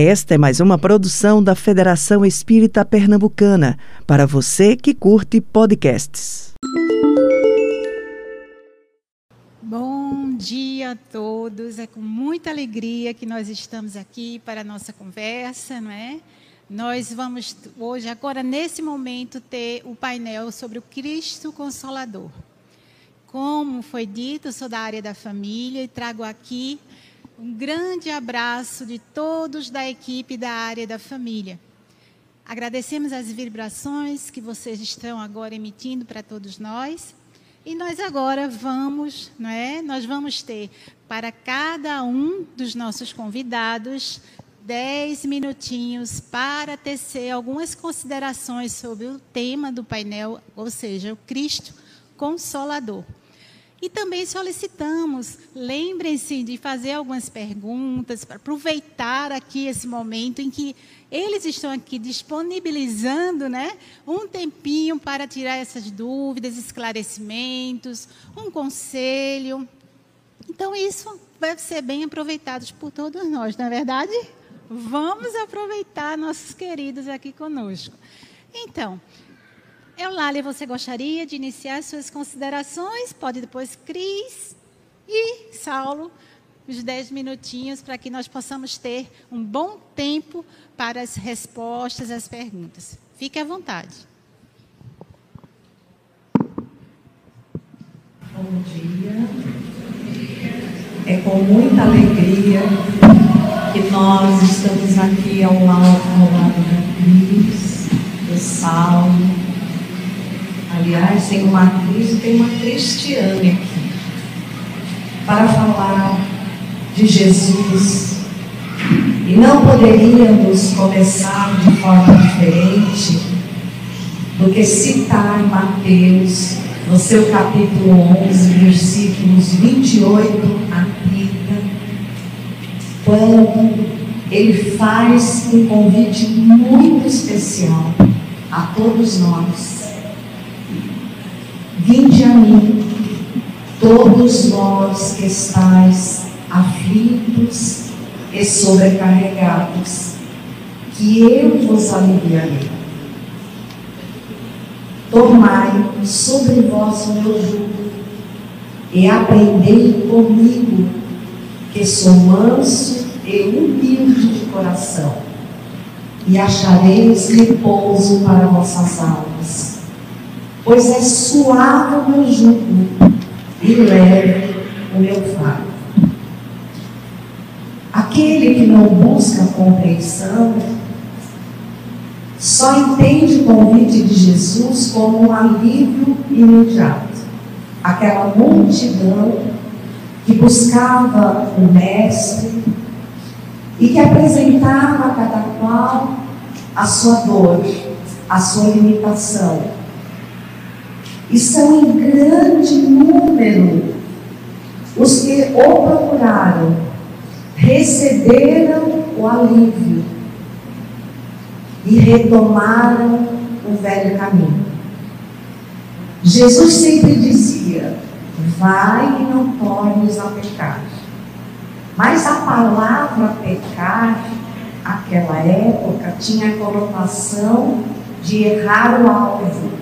Esta é mais uma produção da Federação Espírita Pernambucana, para você que curte podcasts. Bom dia a todos. É com muita alegria que nós estamos aqui para a nossa conversa, não é? Nós vamos hoje, agora nesse momento, ter o painel sobre o Cristo Consolador. Como foi dito, sou da área da família e trago aqui um grande abraço de todos da equipe da área da família. Agradecemos as vibrações que vocês estão agora emitindo para todos nós. E nós agora vamos, não é? Nós vamos ter para cada um dos nossos convidados dez minutinhos para tecer algumas considerações sobre o tema do painel, ou seja, o Cristo Consolador. E também solicitamos, lembrem-se de fazer algumas perguntas, para aproveitar aqui esse momento em que eles estão aqui disponibilizando né, um tempinho para tirar essas dúvidas, esclarecimentos, um conselho. Então, isso vai ser bem aproveitado por todos nós, não é verdade? Vamos aproveitar nossos queridos aqui conosco. Então, Eulália, você gostaria de iniciar suas considerações? Pode depois Cris e Saulo, os dez minutinhos para que nós possamos ter um bom tempo para as respostas às perguntas. Fique à vontade. Bom dia. É com muita alegria que nós estamos aqui ao lado, ao lado da Cris, do Saulo, Aliás, tem uma atriz e tem uma cristiane aqui para falar de Jesus. E não poderíamos começar de forma diferente do que citar Mateus, no seu capítulo 11, versículos 28 a 30, quando ele faz um convite muito especial a todos nós Vinde a mim, todos vós que estáis aflitos e sobrecarregados, que eu vos aliviarei. Tomai sobre vós o meu jugo e aprendei comigo, que sou manso e humilde de coração, e achareis repouso para vossas almas pois é suave o meu jugo e leve o meu fardo. Aquele que não busca compreensão só entende o convite de Jesus como um alívio imediato. Aquela multidão que buscava o Mestre e que apresentava a cada qual a sua dor, a sua limitação, e são em grande número os que o procuraram, receberam o alívio e retomaram o velho caminho. Jesus sempre dizia: vai e não tornes a pecar. Mas a palavra pecar, naquela época, tinha a conotação de errar o alvo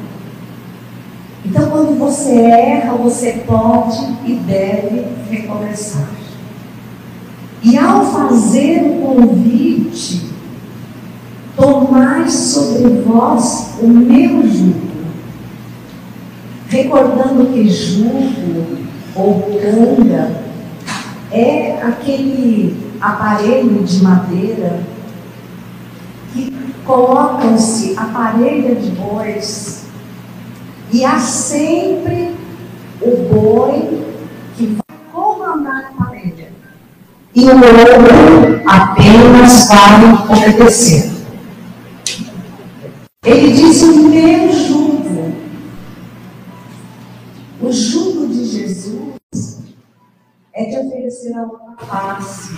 então, quando você erra, você pode e deve recomeçar. E ao fazer o convite, tomai sobre vós o meu jugo, recordando que jugo ou canga é aquele aparelho de madeira que colocam-se a parelha de bois e há sempre o boi que vai comandar a família. E o outro apenas vai obedecer. Ele diz o meu jugo. O jugo de Jesus é de oferecer a outra face,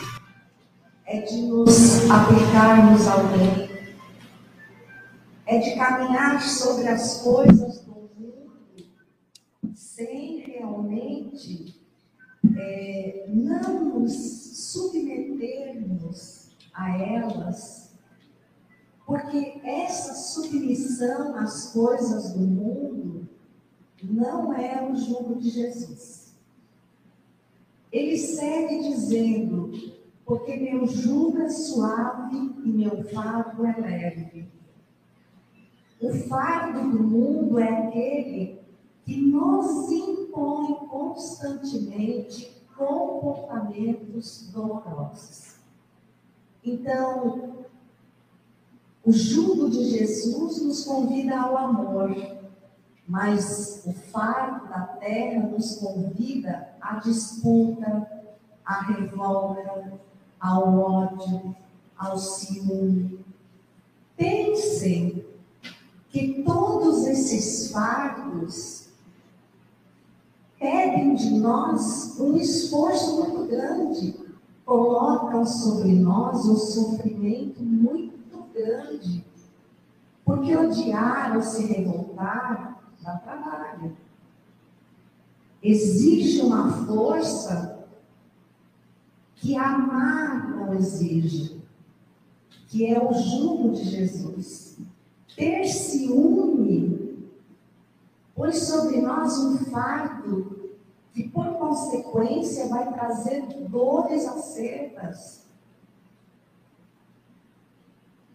é de nos aplicarmos ao bem, é de caminhar sobre as coisas sem realmente não nos submetermos a elas, porque essa submissão às coisas do mundo não é o jugo de Jesus. Ele segue dizendo: porque meu jugo é suave e meu fardo é leve. O fardo do mundo é aquele que nos impõe constantemente comportamentos dolorosos. Então, o jugo de Jesus nos convida ao amor, mas o fardo da terra nos convida à disputa, à revolta, ao ódio, ao ciúme. Pensem que todos esses fardos pedem de nós um esforço muito grande, colocam sobre nós um sofrimento muito grande, porque odiar ou se revoltar dá trabalho. Exige uma força que amar não exige, que é o jugo de Jesus. Ter ciúme põe sobre nós um fardo que, por consequência, vai trazer dores acerbas.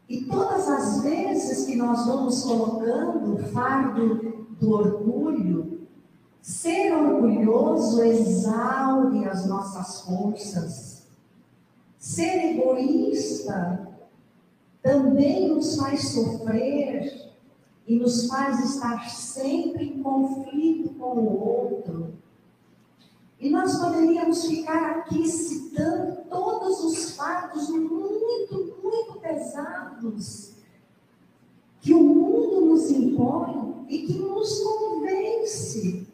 E todas as vezes que nós vamos colocando o fardo do orgulho, ser orgulhoso exaure as nossas forças Ser egoísta também nos faz sofrer e nos faz estar sempre em conflito com o outro. E nós poderíamos ficar aqui citando todos os fatos muito, muito pesados que o mundo nos impõe e que nos convence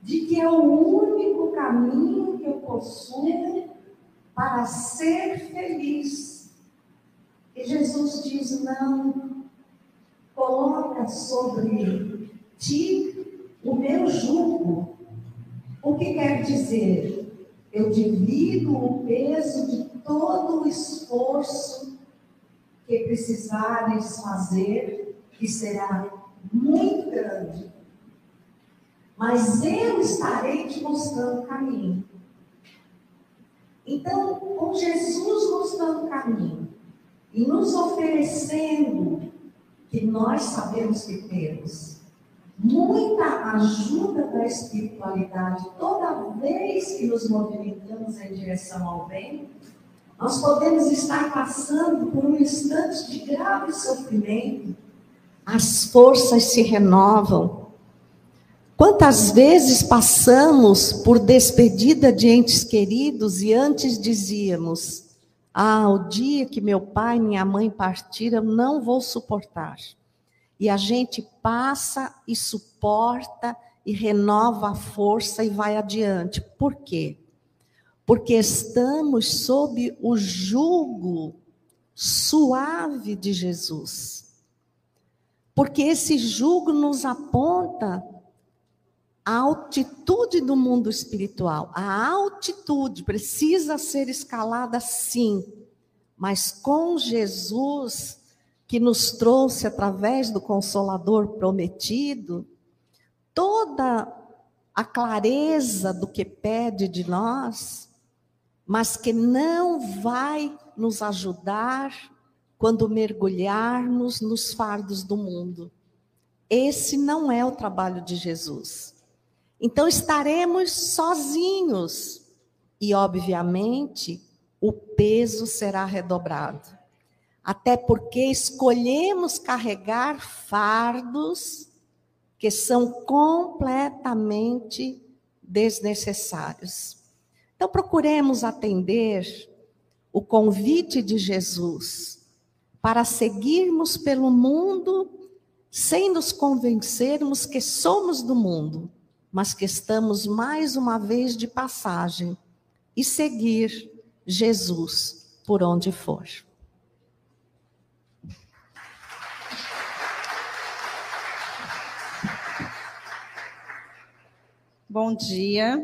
de que é o único caminho que eu possuo para ser feliz. E Jesus diz: não, coloca sobre ti o meu jugo. O que quer dizer? Eu divido o peso de todo o esforço que precisares fazer, que será muito grande. Mas eu estarei te mostrando o caminho. Então, com Jesus mostrando o caminho e nos oferecendo que nós sabemos que temos muita ajuda da espiritualidade toda vez que nos movimentamos em direção ao bem, nós podemos estar passando por um instante de grave sofrimento. As forças se renovam Quantas vezes passamos por despedida de entes queridos e antes dizíamos: Ah, o dia que meu pai e minha mãe partiram, não vou suportar. E a gente passa e suporta e renova a força e vai adiante. Por quê? Porque estamos sob o jugo suave de Jesus. Porque esse jugo nos aponta a altitude do mundo espiritual, a altitude precisa ser escalada sim, mas com Jesus que nos trouxe através do consolador prometido, toda a clareza do que pede de nós, mas que não vai nos ajudar quando mergulharmos nos fardos do mundo. Esse não é o trabalho de Jesus. Então estaremos sozinhos e, obviamente, o peso será redobrado. Até porque escolhemos carregar fardos que são completamente desnecessários. Então procuremos atender o convite de Jesus para seguirmos pelo mundo sem nos convencermos que somos do mundo mas que estamos mais uma vez de passagem e seguir Jesus por onde for. Bom dia.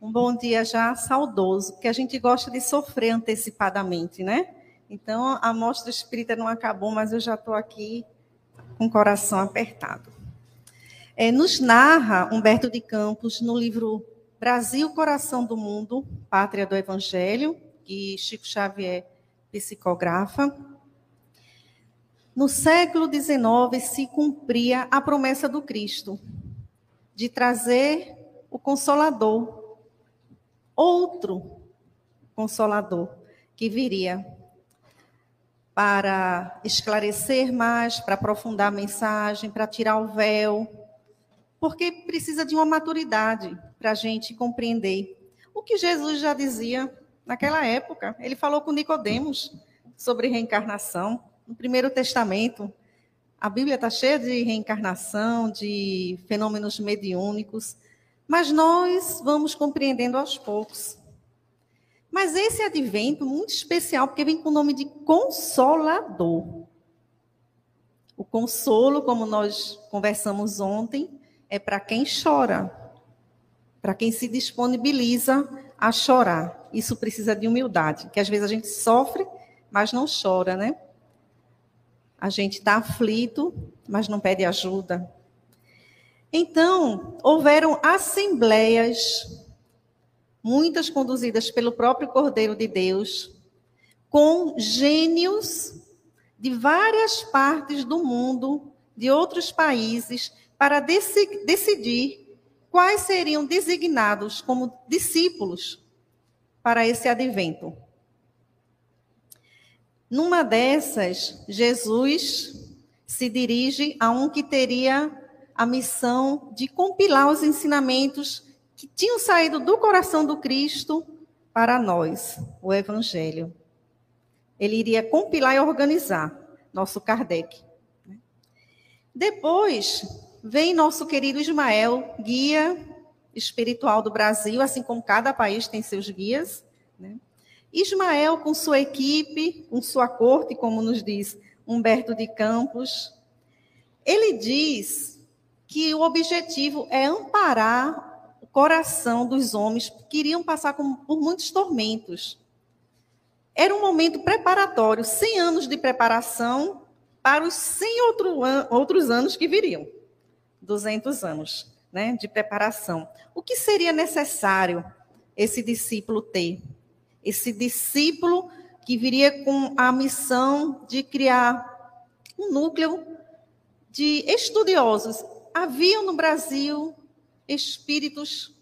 um bom dia já saudoso, porque a gente gosta de sofrer antecipadamente, né? Então, a mostra espírita não acabou, mas eu já estou aqui com o coração apertado. É, nos narra Humberto de Campos, no livro Brasil, Coração do Mundo, Pátria do Evangelho, que Chico Xavier psicografa. No século XIX se cumpria a promessa do Cristo de trazer o Consolador, outro Consolador que viria para esclarecer mais, para aprofundar a mensagem, para tirar o véu, porque precisa de uma maturidade para a gente compreender o que Jesus já dizia naquela época. Ele falou com Nicodemos sobre reencarnação no Primeiro Testamento. A Bíblia está cheia de reencarnação, de fenômenos mediúnicos, mas nós vamos compreendendo aos poucos. Mas esse advento muito especial, porque vem com o nome de Consolador. O consolo, como nós conversamos ontem, é para quem chora, para quem se disponibiliza a chorar. Isso precisa de humildade, que às vezes a gente sofre, mas não chora, né? A gente está aflito, mas não pede ajuda. Então, houveram assembleias, muitas conduzidas pelo próprio Cordeiro de Deus, com gênios de várias partes do mundo, de outros países, para decidir quais seriam designados como discípulos para esse advento. Numa dessas, Jesus se dirige a um que teria a missão de compilar os ensinamentos que tinham saído do coração do Cristo para nós, o Evangelho. Ele iria compilar e organizar nosso Kardec. Depois, Vem nosso querido Ismael, guia espiritual do Brasil, assim como cada país tem seus guias. Né? Ismael, com sua equipe, com sua corte, como nos diz Humberto de Campos, ele diz que o objetivo é amparar o coração dos homens que iriam passar por muitos tormentos. Era um momento preparatório, 100 anos de preparação para os 100 outro outros anos que viriam. 200 anos né, de preparação. O que seria necessário esse discípulo ter? Esse discípulo que viria com a missão de criar um núcleo de estudiosos. Haviam no Brasil espíritos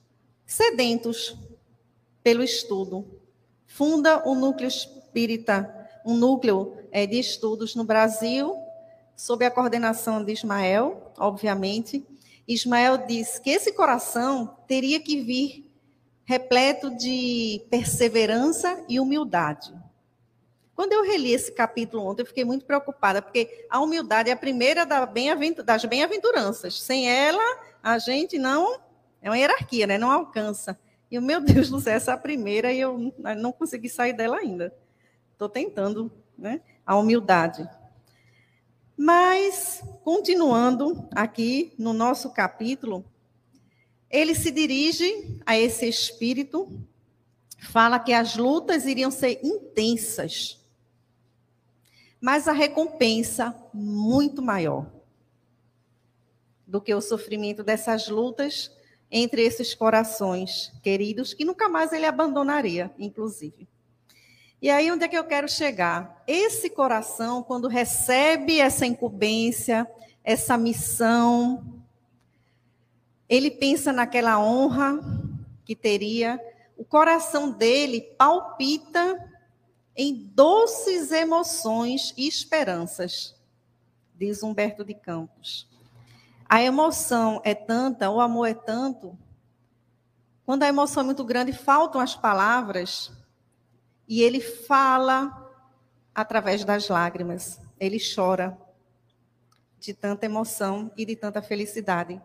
sedentos pelo estudo. Funda o núcleo espírita, um núcleo é, de estudos no Brasil, sob a coordenação de Ismael, obviamente. Ismael diz que esse coração teria que vir repleto de perseverança e humildade. Quando eu reli esse capítulo ontem, eu fiquei muito preocupada, porque a humildade é a primeira das bem-aventuranças. Sem ela, a gente não. É uma hierarquia, né? Não alcança. E o meu Deus do céu, essa é a primeira e eu não consegui sair dela ainda. Estou tentando, né? A humildade. Mas, continuando aqui no nosso capítulo, ele se dirige a esse espírito, fala que as lutas iriam ser intensas, mas a recompensa muito maior do que o sofrimento dessas lutas entre esses corações queridos que nunca mais ele abandonaria, inclusive. E aí, onde é que eu quero chegar? Esse coração, quando recebe essa incumbência, essa missão, ele pensa naquela honra que teria, o coração dele palpita em doces emoções e esperanças, diz Humberto de Campos. A emoção é tanta, o amor é tanto, quando a emoção é muito grande, faltam as palavras e ele fala através das lágrimas. Ele chora de tanta emoção e de tanta felicidade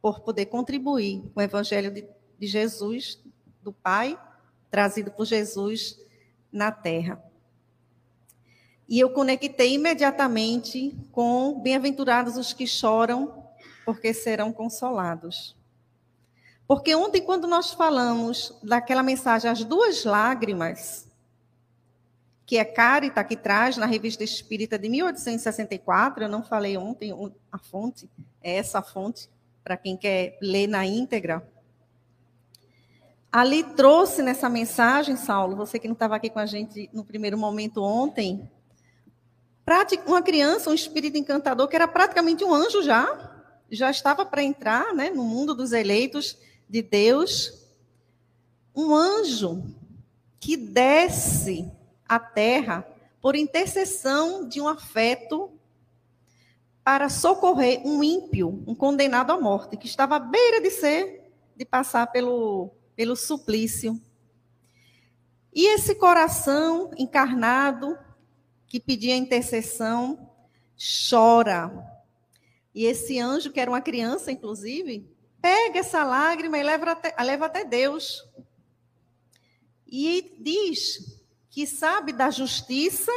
por poder contribuir com o evangelho de, de Jesus, do Pai, trazido por Jesus na terra. E eu conectei imediatamente com bem-aventurados os que choram, porque serão consolados. Porque ontem, quando nós falamos daquela mensagem, as duas lágrimas, que é Carita, que traz na Revista Espírita de 1864, eu não falei ontem a fonte, é essa a fonte, para quem quer ler na íntegra. Ali trouxe nessa mensagem, Saulo, você que não estava aqui com a gente no primeiro momento ontem, uma criança, um espírito encantador, que era praticamente um anjo já, já estava para entrar né, no mundo dos eleitos de Deus. Um anjo que desce à terra por intercessão de um afeto para socorrer um ímpio, um condenado à morte, que estava à beira de ser, de passar pelo, pelo suplício. E esse coração encarnado, que pedia intercessão, chora. E esse anjo, que era uma criança, inclusive, pega essa lágrima e leva até, leva até Deus. E diz que sabe da justiça,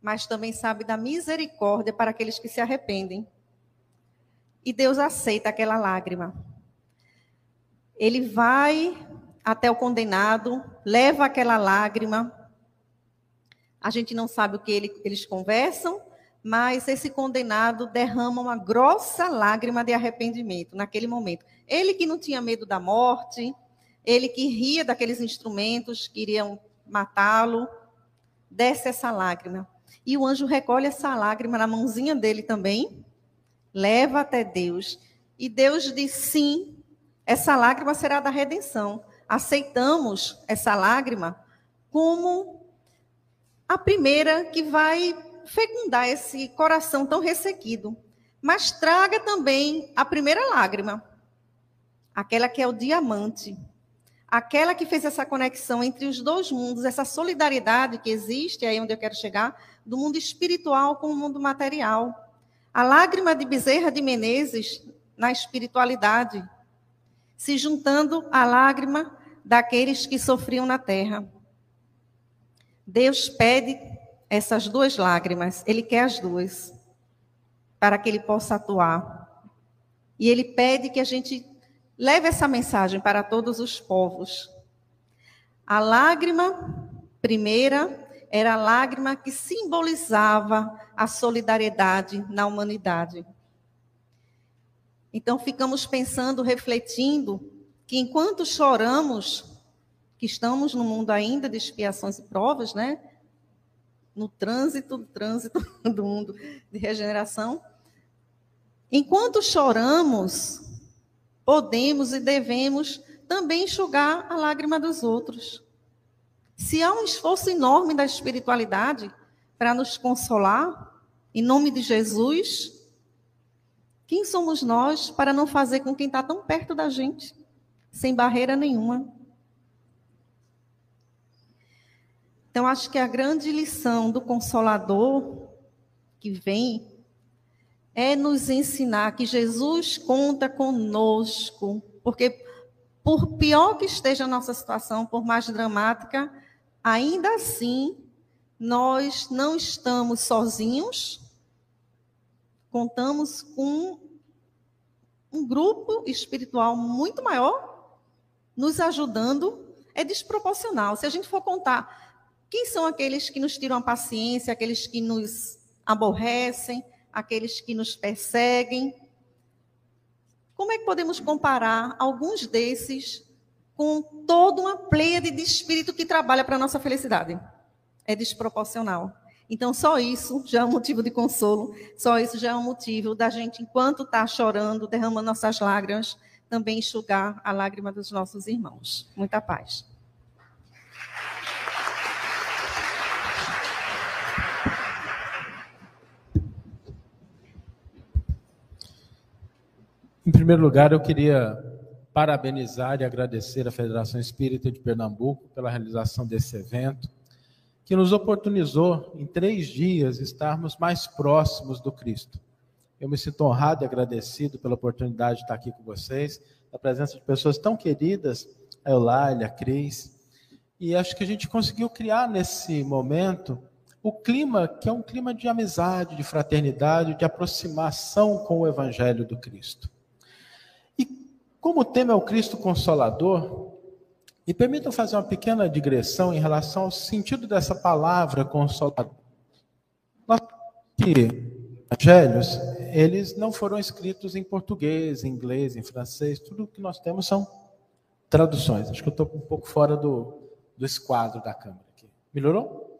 mas também sabe da misericórdia para aqueles que se arrependem. E Deus aceita aquela lágrima. Ele vai até o condenado, leva aquela lágrima, a gente não sabe o que ele, eles conversam, mas esse condenado derrama uma grossa lágrima de arrependimento naquele momento. Ele que não tinha medo da morte, ele que ria daqueles instrumentos que iriam matá-lo, desce essa lágrima. E o anjo recolhe essa lágrima na mãozinha dele também, leva até Deus. E Deus diz: sim, essa lágrima será da redenção. Aceitamos essa lágrima como a primeira que vai fecundar esse coração tão ressequido. Mas traga também a primeira lágrima, aquela que é o diamante, aquela que fez essa conexão entre os dois mundos, essa solidariedade que existe, aí onde eu quero chegar, do mundo espiritual com o mundo material. A lágrima de Bezerra de Menezes na espiritualidade, se juntando à lágrima daqueles que sofriam na terra. Deus pede essas duas lágrimas, Ele quer as duas, para que Ele possa atuar. E Ele pede que a gente leve essa mensagem para todos os povos. A lágrima primeira era a lágrima que simbolizava a solidariedade na humanidade. Então ficamos pensando, refletindo, que enquanto choramos que estamos no mundo ainda de expiações e provas, né? No trânsito, trânsito do mundo de regeneração. Enquanto choramos, podemos e devemos também enxugar a lágrima dos outros. Se há um esforço enorme da espiritualidade para nos consolar, em nome de Jesus, quem somos nós para não fazer com quem está tão perto da gente, sem barreira nenhuma? Então, acho que a grande lição do Consolador que vem é nos ensinar que Jesus conta conosco, porque por pior que esteja a nossa situação, por mais dramática, ainda assim nós não estamos sozinhos, contamos com um grupo espiritual muito maior nos ajudando, é desproporcional. Se a gente for contar quem são aqueles que nos tiram a paciência, aqueles que nos aborrecem, aqueles que nos perseguem? Como é que podemos comparar alguns desses com toda uma pleia de espírito que trabalha para a nossa felicidade? É desproporcional. Então, só isso já é um motivo de consolo, só isso já é um motivo da gente, enquanto está chorando, derramando nossas lágrimas, também enxugar a lágrima dos nossos irmãos. Muita paz. Em primeiro lugar, eu queria parabenizar e agradecer a Federação Espírita de Pernambuco pela realização desse evento, que nos oportunizou, em três dias, estarmos mais próximos do Cristo. Eu me sinto honrado e agradecido pela oportunidade de estar aqui com vocês, a presença de pessoas tão queridas, a Eulália, a Cris, e acho que a gente conseguiu criar nesse momento o clima que é um clima de amizade, de fraternidade, de aproximação com o Evangelho do Cristo. Como o tema é o Cristo Consolador, e permitam fazer uma pequena digressão em relação ao sentido dessa palavra consolador. Nós evangelhos, eles não foram escritos em português, em inglês, em francês, tudo que nós temos são traduções. Acho que eu estou um pouco fora do, do esquadro da câmera aqui. Melhorou?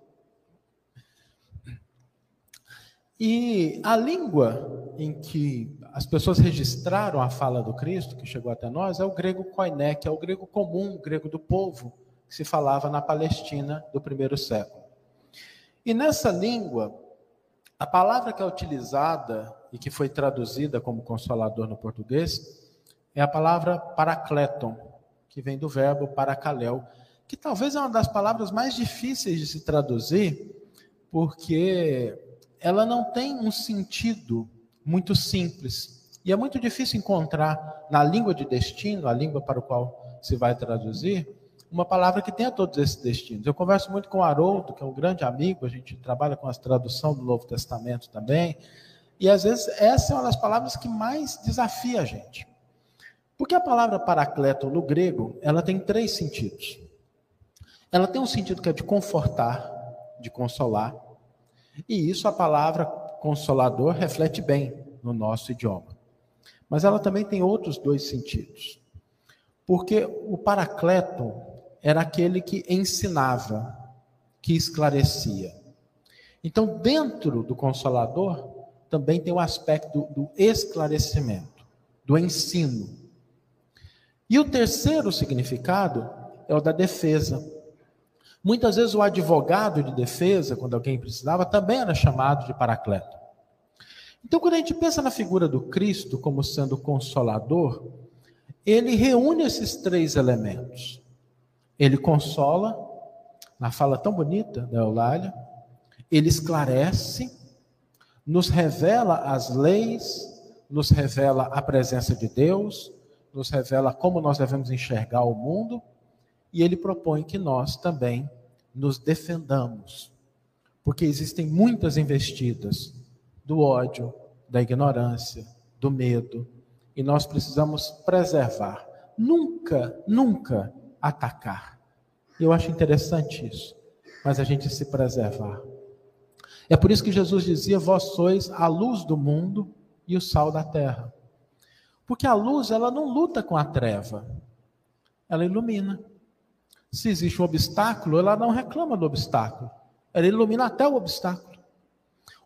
E a língua em que as pessoas registraram a fala do Cristo, que chegou até nós, é o grego koiné, que é o grego comum, o grego do povo, que se falava na Palestina do primeiro século. E nessa língua, a palavra que é utilizada e que foi traduzida como consolador no português é a palavra paracleton, que vem do verbo paracaléu, que talvez é uma das palavras mais difíceis de se traduzir, porque ela não tem um sentido muito simples. E é muito difícil encontrar na língua de destino, a língua para o qual se vai traduzir, uma palavra que tenha todos esses destinos. Eu converso muito com o Haroldo, que é um grande amigo, a gente trabalha com a tradução do Novo Testamento também, e às vezes essa é uma das palavras que mais desafia a gente. Porque a palavra paracleto no grego, ela tem três sentidos. Ela tem um sentido que é de confortar, de consolar, e isso a palavra consolador reflete bem no nosso idioma. Mas ela também tem outros dois sentidos. Porque o paracleto era aquele que ensinava, que esclarecia. Então, dentro do consolador, também tem o aspecto do esclarecimento, do ensino. E o terceiro significado é o da defesa. Muitas vezes o advogado de defesa, quando alguém precisava, também era chamado de paracleto. Então, quando a gente pensa na figura do Cristo como sendo consolador, ele reúne esses três elementos. Ele consola, na fala tão bonita da Eulália, ele esclarece, nos revela as leis, nos revela a presença de Deus, nos revela como nós devemos enxergar o mundo, e ele propõe que nós também nos defendamos, porque existem muitas investidas do ódio, da ignorância, do medo, e nós precisamos preservar. Nunca, nunca atacar. Eu acho interessante isso, mas a gente se preservar. É por isso que Jesus dizia: Vós sois a luz do mundo e o sal da terra. Porque a luz, ela não luta com a treva, ela ilumina. Se existe um obstáculo, ela não reclama do obstáculo, ela ilumina até o obstáculo.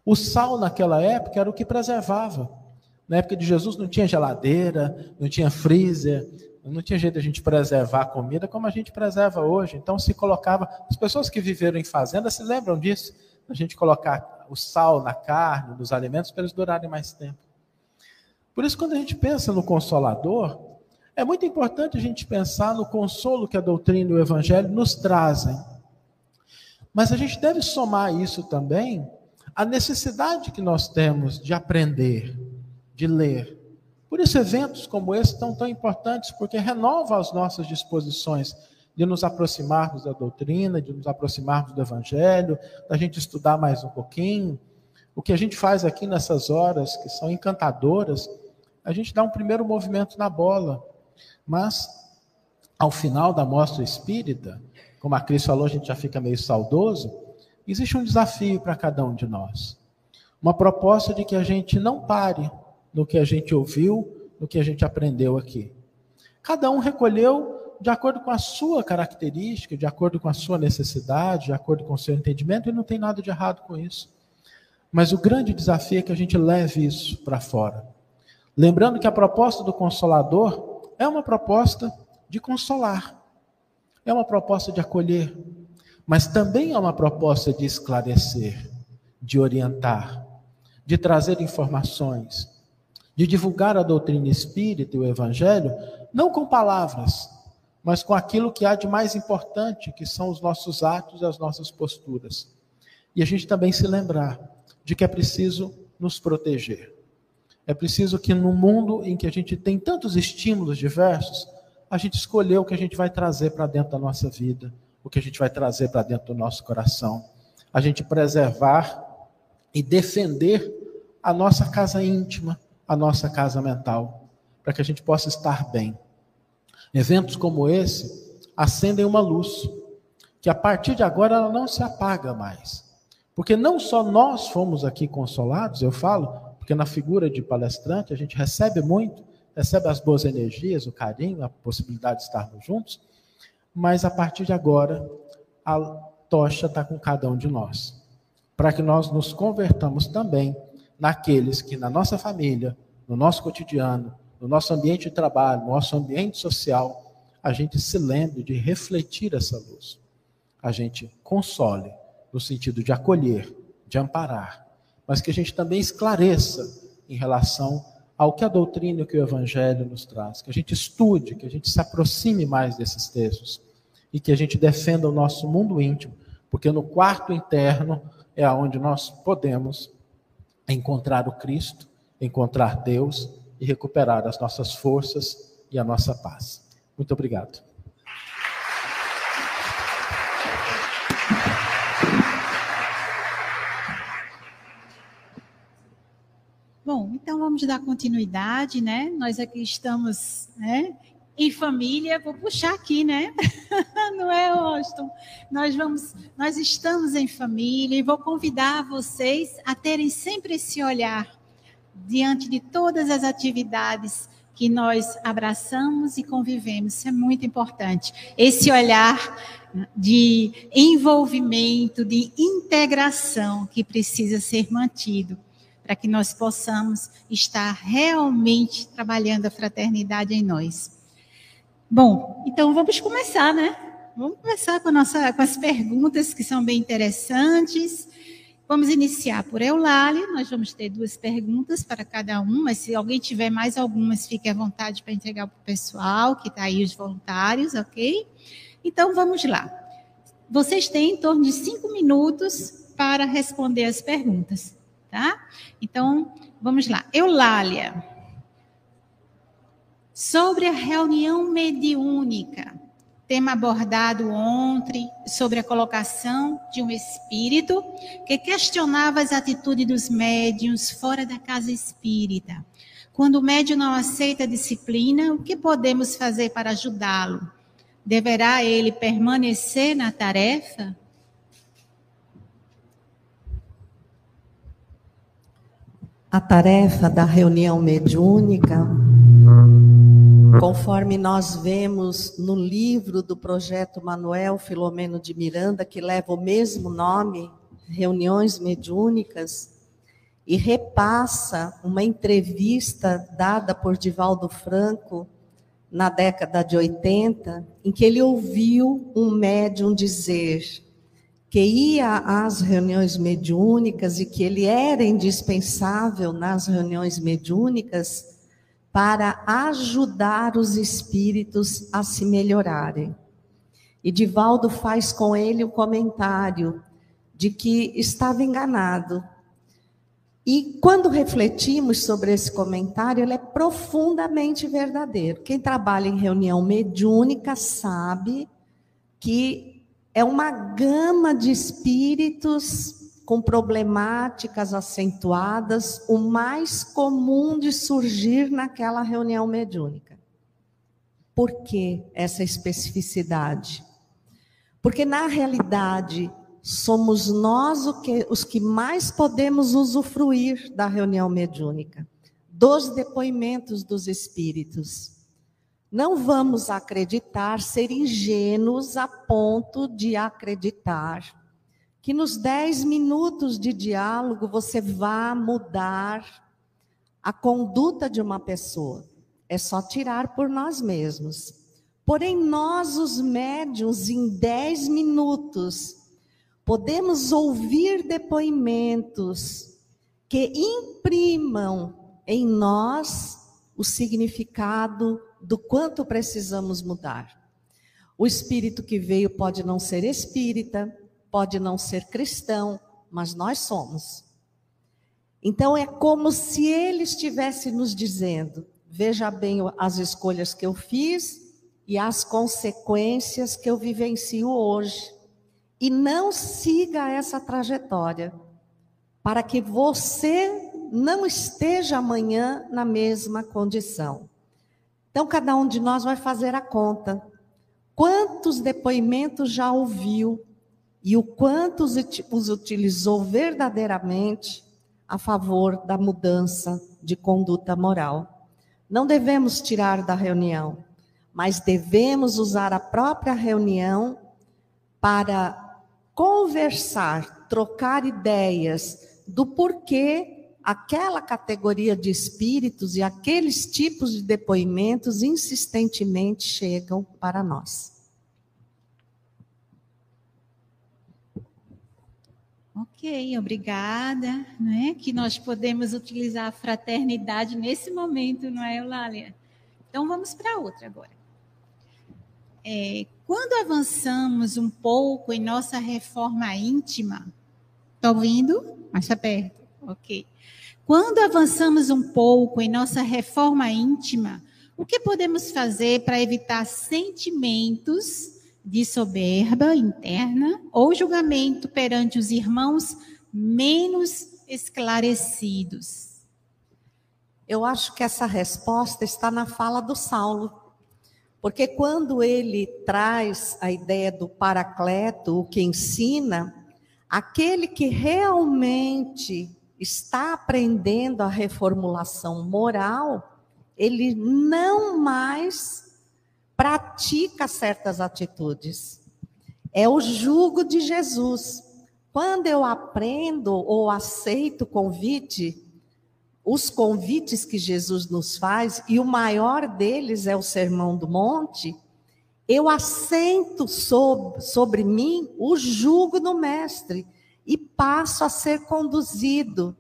O sal naquela época era o que preservava. Na época de Jesus não tinha geladeira, não tinha freezer, não tinha jeito de a gente preservar a comida como a gente preserva hoje. Então se colocava. As pessoas que viveram em fazenda se lembram disso. A gente colocar o sal na carne, nos alimentos, para eles durarem mais tempo. Por isso, quando a gente pensa no Consolador, é muito importante a gente pensar no consolo que a doutrina e o Evangelho nos trazem. Mas a gente deve somar isso também à necessidade que nós temos de aprender, de ler. Por isso, eventos como esse são tão importantes, porque renovam as nossas disposições de nos aproximarmos da doutrina, de nos aproximarmos do Evangelho, da gente estudar mais um pouquinho. O que a gente faz aqui nessas horas, que são encantadoras, a gente dá um primeiro movimento na bola, mas ao final da mostra espírita, como a Cris falou, a gente já fica meio saudoso, existe um desafio para cada um de nós. Uma proposta de que a gente não pare no que a gente ouviu, no que a gente aprendeu aqui. Cada um recolheu de acordo com a sua característica, de acordo com a sua necessidade, de acordo com o seu entendimento, e não tem nada de errado com isso. Mas o grande desafio é que a gente leve isso para fora. Lembrando que a proposta do Consolador é uma proposta de consolar, é uma proposta de acolher, mas também é uma proposta de esclarecer, de orientar, de trazer informações, de divulgar a doutrina espírita e o evangelho, não com palavras, mas com aquilo que há de mais importante, que são os nossos atos e as nossas posturas. E a gente também se lembrar de que é preciso nos proteger. É preciso que no mundo em que a gente tem tantos estímulos diversos, a gente escolher o que a gente vai trazer para dentro da nossa vida, o que a gente vai trazer para dentro do nosso coração. A gente preservar e defender a nossa casa íntima, a nossa casa mental. para que a gente possa estar bem. Eventos como esse acendem uma luz, que a partir de agora ela não se apaga mais. Porque não só nós fomos aqui consolados, eu falo, porque na figura de palestrante a gente recebe muito, recebe as boas energias, o carinho, a possibilidade de estarmos juntos, mas a partir de agora a tocha está com cada um de nós, para que nós nos convertamos também naqueles que na nossa família, no nosso cotidiano, no nosso ambiente de trabalho, no nosso ambiente social, a gente se lembre de refletir essa luz. A gente console, no sentido de acolher, de amparar, mas que a gente também esclareça em relação ao que a doutrina, que o Evangelho nos traz, que a gente estude, que a gente se aproxime mais desses textos e que a gente defenda o nosso mundo íntimo, porque no quarto interno é aonde nós podemos encontrar o Cristo, encontrar Deus e recuperar as nossas forças e a nossa paz. Muito obrigado. Bom, então vamos dar continuidade, né? Nós aqui estamos, né? Em família, vou puxar aqui, né? Não é, Austin? Nós vamos, nós estamos em família e vou convidar vocês a terem sempre esse olhar diante de todas as atividades que nós abraçamos e convivemos. Isso é muito importante. Esse olhar de envolvimento, de integração que precisa ser mantido para que nós possamos estar realmente trabalhando a fraternidade em nós. Bom, então vamos começar, né? Vamos começar com, nossa, com as perguntas que são bem interessantes. Vamos iniciar por Eulália. Nós vamos ter duas perguntas para cada um, mas se alguém tiver mais algumas, fique à vontade para entregar para o pessoal, que está aí, os voluntários, ok? Então vamos lá. Vocês têm em torno de cinco minutos para responder as perguntas tá? Então, vamos lá. Eulália. Sobre a reunião mediúnica, tema abordado ontem sobre a colocação de um espírito que questionava as atitudes dos médiuns fora da casa espírita. Quando o médium não aceita a disciplina, o que podemos fazer para ajudá-lo? Deverá ele permanecer na tarefa? A tarefa da reunião mediúnica, conforme nós vemos no livro do projeto Manuel Filomeno de Miranda, que leva o mesmo nome, Reuniões Mediúnicas, e repassa uma entrevista dada por Divaldo Franco na década de 80, em que ele ouviu um médium dizer: que ia às reuniões mediúnicas e que ele era indispensável nas reuniões mediúnicas para ajudar os espíritos a se melhorarem. E Divaldo faz com ele o comentário de que estava enganado. E quando refletimos sobre esse comentário, ele é profundamente verdadeiro. Quem trabalha em reunião mediúnica sabe que é uma gama de espíritos com problemáticas acentuadas, o mais comum de surgir naquela reunião mediúnica. Por que essa especificidade? Porque na realidade somos nós os que mais podemos usufruir da reunião mediúnica, dos depoimentos dos espíritos. Não vamos acreditar, ser ingênuos a ponto de acreditar que nos dez minutos de diálogo você vá mudar a conduta de uma pessoa. É só tirar por nós mesmos. Porém, nós, os médiums, em dez minutos, podemos ouvir depoimentos que imprimam em nós o significado do quanto precisamos mudar. O espírito que veio pode não ser espírita, pode não ser cristão, mas nós somos. Então é como se ele estivesse nos dizendo: veja bem as escolhas que eu fiz e as consequências que eu vivencio hoje. E não siga essa trajetória, para que você não esteja amanhã na mesma condição. Então, cada um de nós vai fazer a conta. Quantos depoimentos já ouviu e o quanto os utilizou verdadeiramente a favor da mudança de conduta moral. Não devemos tirar da reunião, mas devemos usar a própria reunião para conversar, trocar ideias do porquê aquela categoria de espíritos e aqueles tipos de depoimentos insistentemente chegam para nós. Ok, obrigada, né? Que nós podemos utilizar a fraternidade nesse momento, não é, Eulália? Então vamos para outra agora. É, quando avançamos um pouco em nossa reforma íntima, está ouvindo? Mais perto, ok. Quando avançamos um pouco em nossa reforma íntima, o que podemos fazer para evitar sentimentos de soberba interna ou julgamento perante os irmãos menos esclarecidos? Eu acho que essa resposta está na fala do Saulo. Porque quando ele traz a ideia do paracleto, o que ensina, aquele que realmente está aprendendo a reformulação moral, ele não mais pratica certas atitudes. É o jugo de Jesus. Quando eu aprendo ou aceito o convite, os convites que Jesus nos faz, e o maior deles é o Sermão do Monte, eu assento sobre, sobre mim o jugo do Mestre e passo a ser conduzido,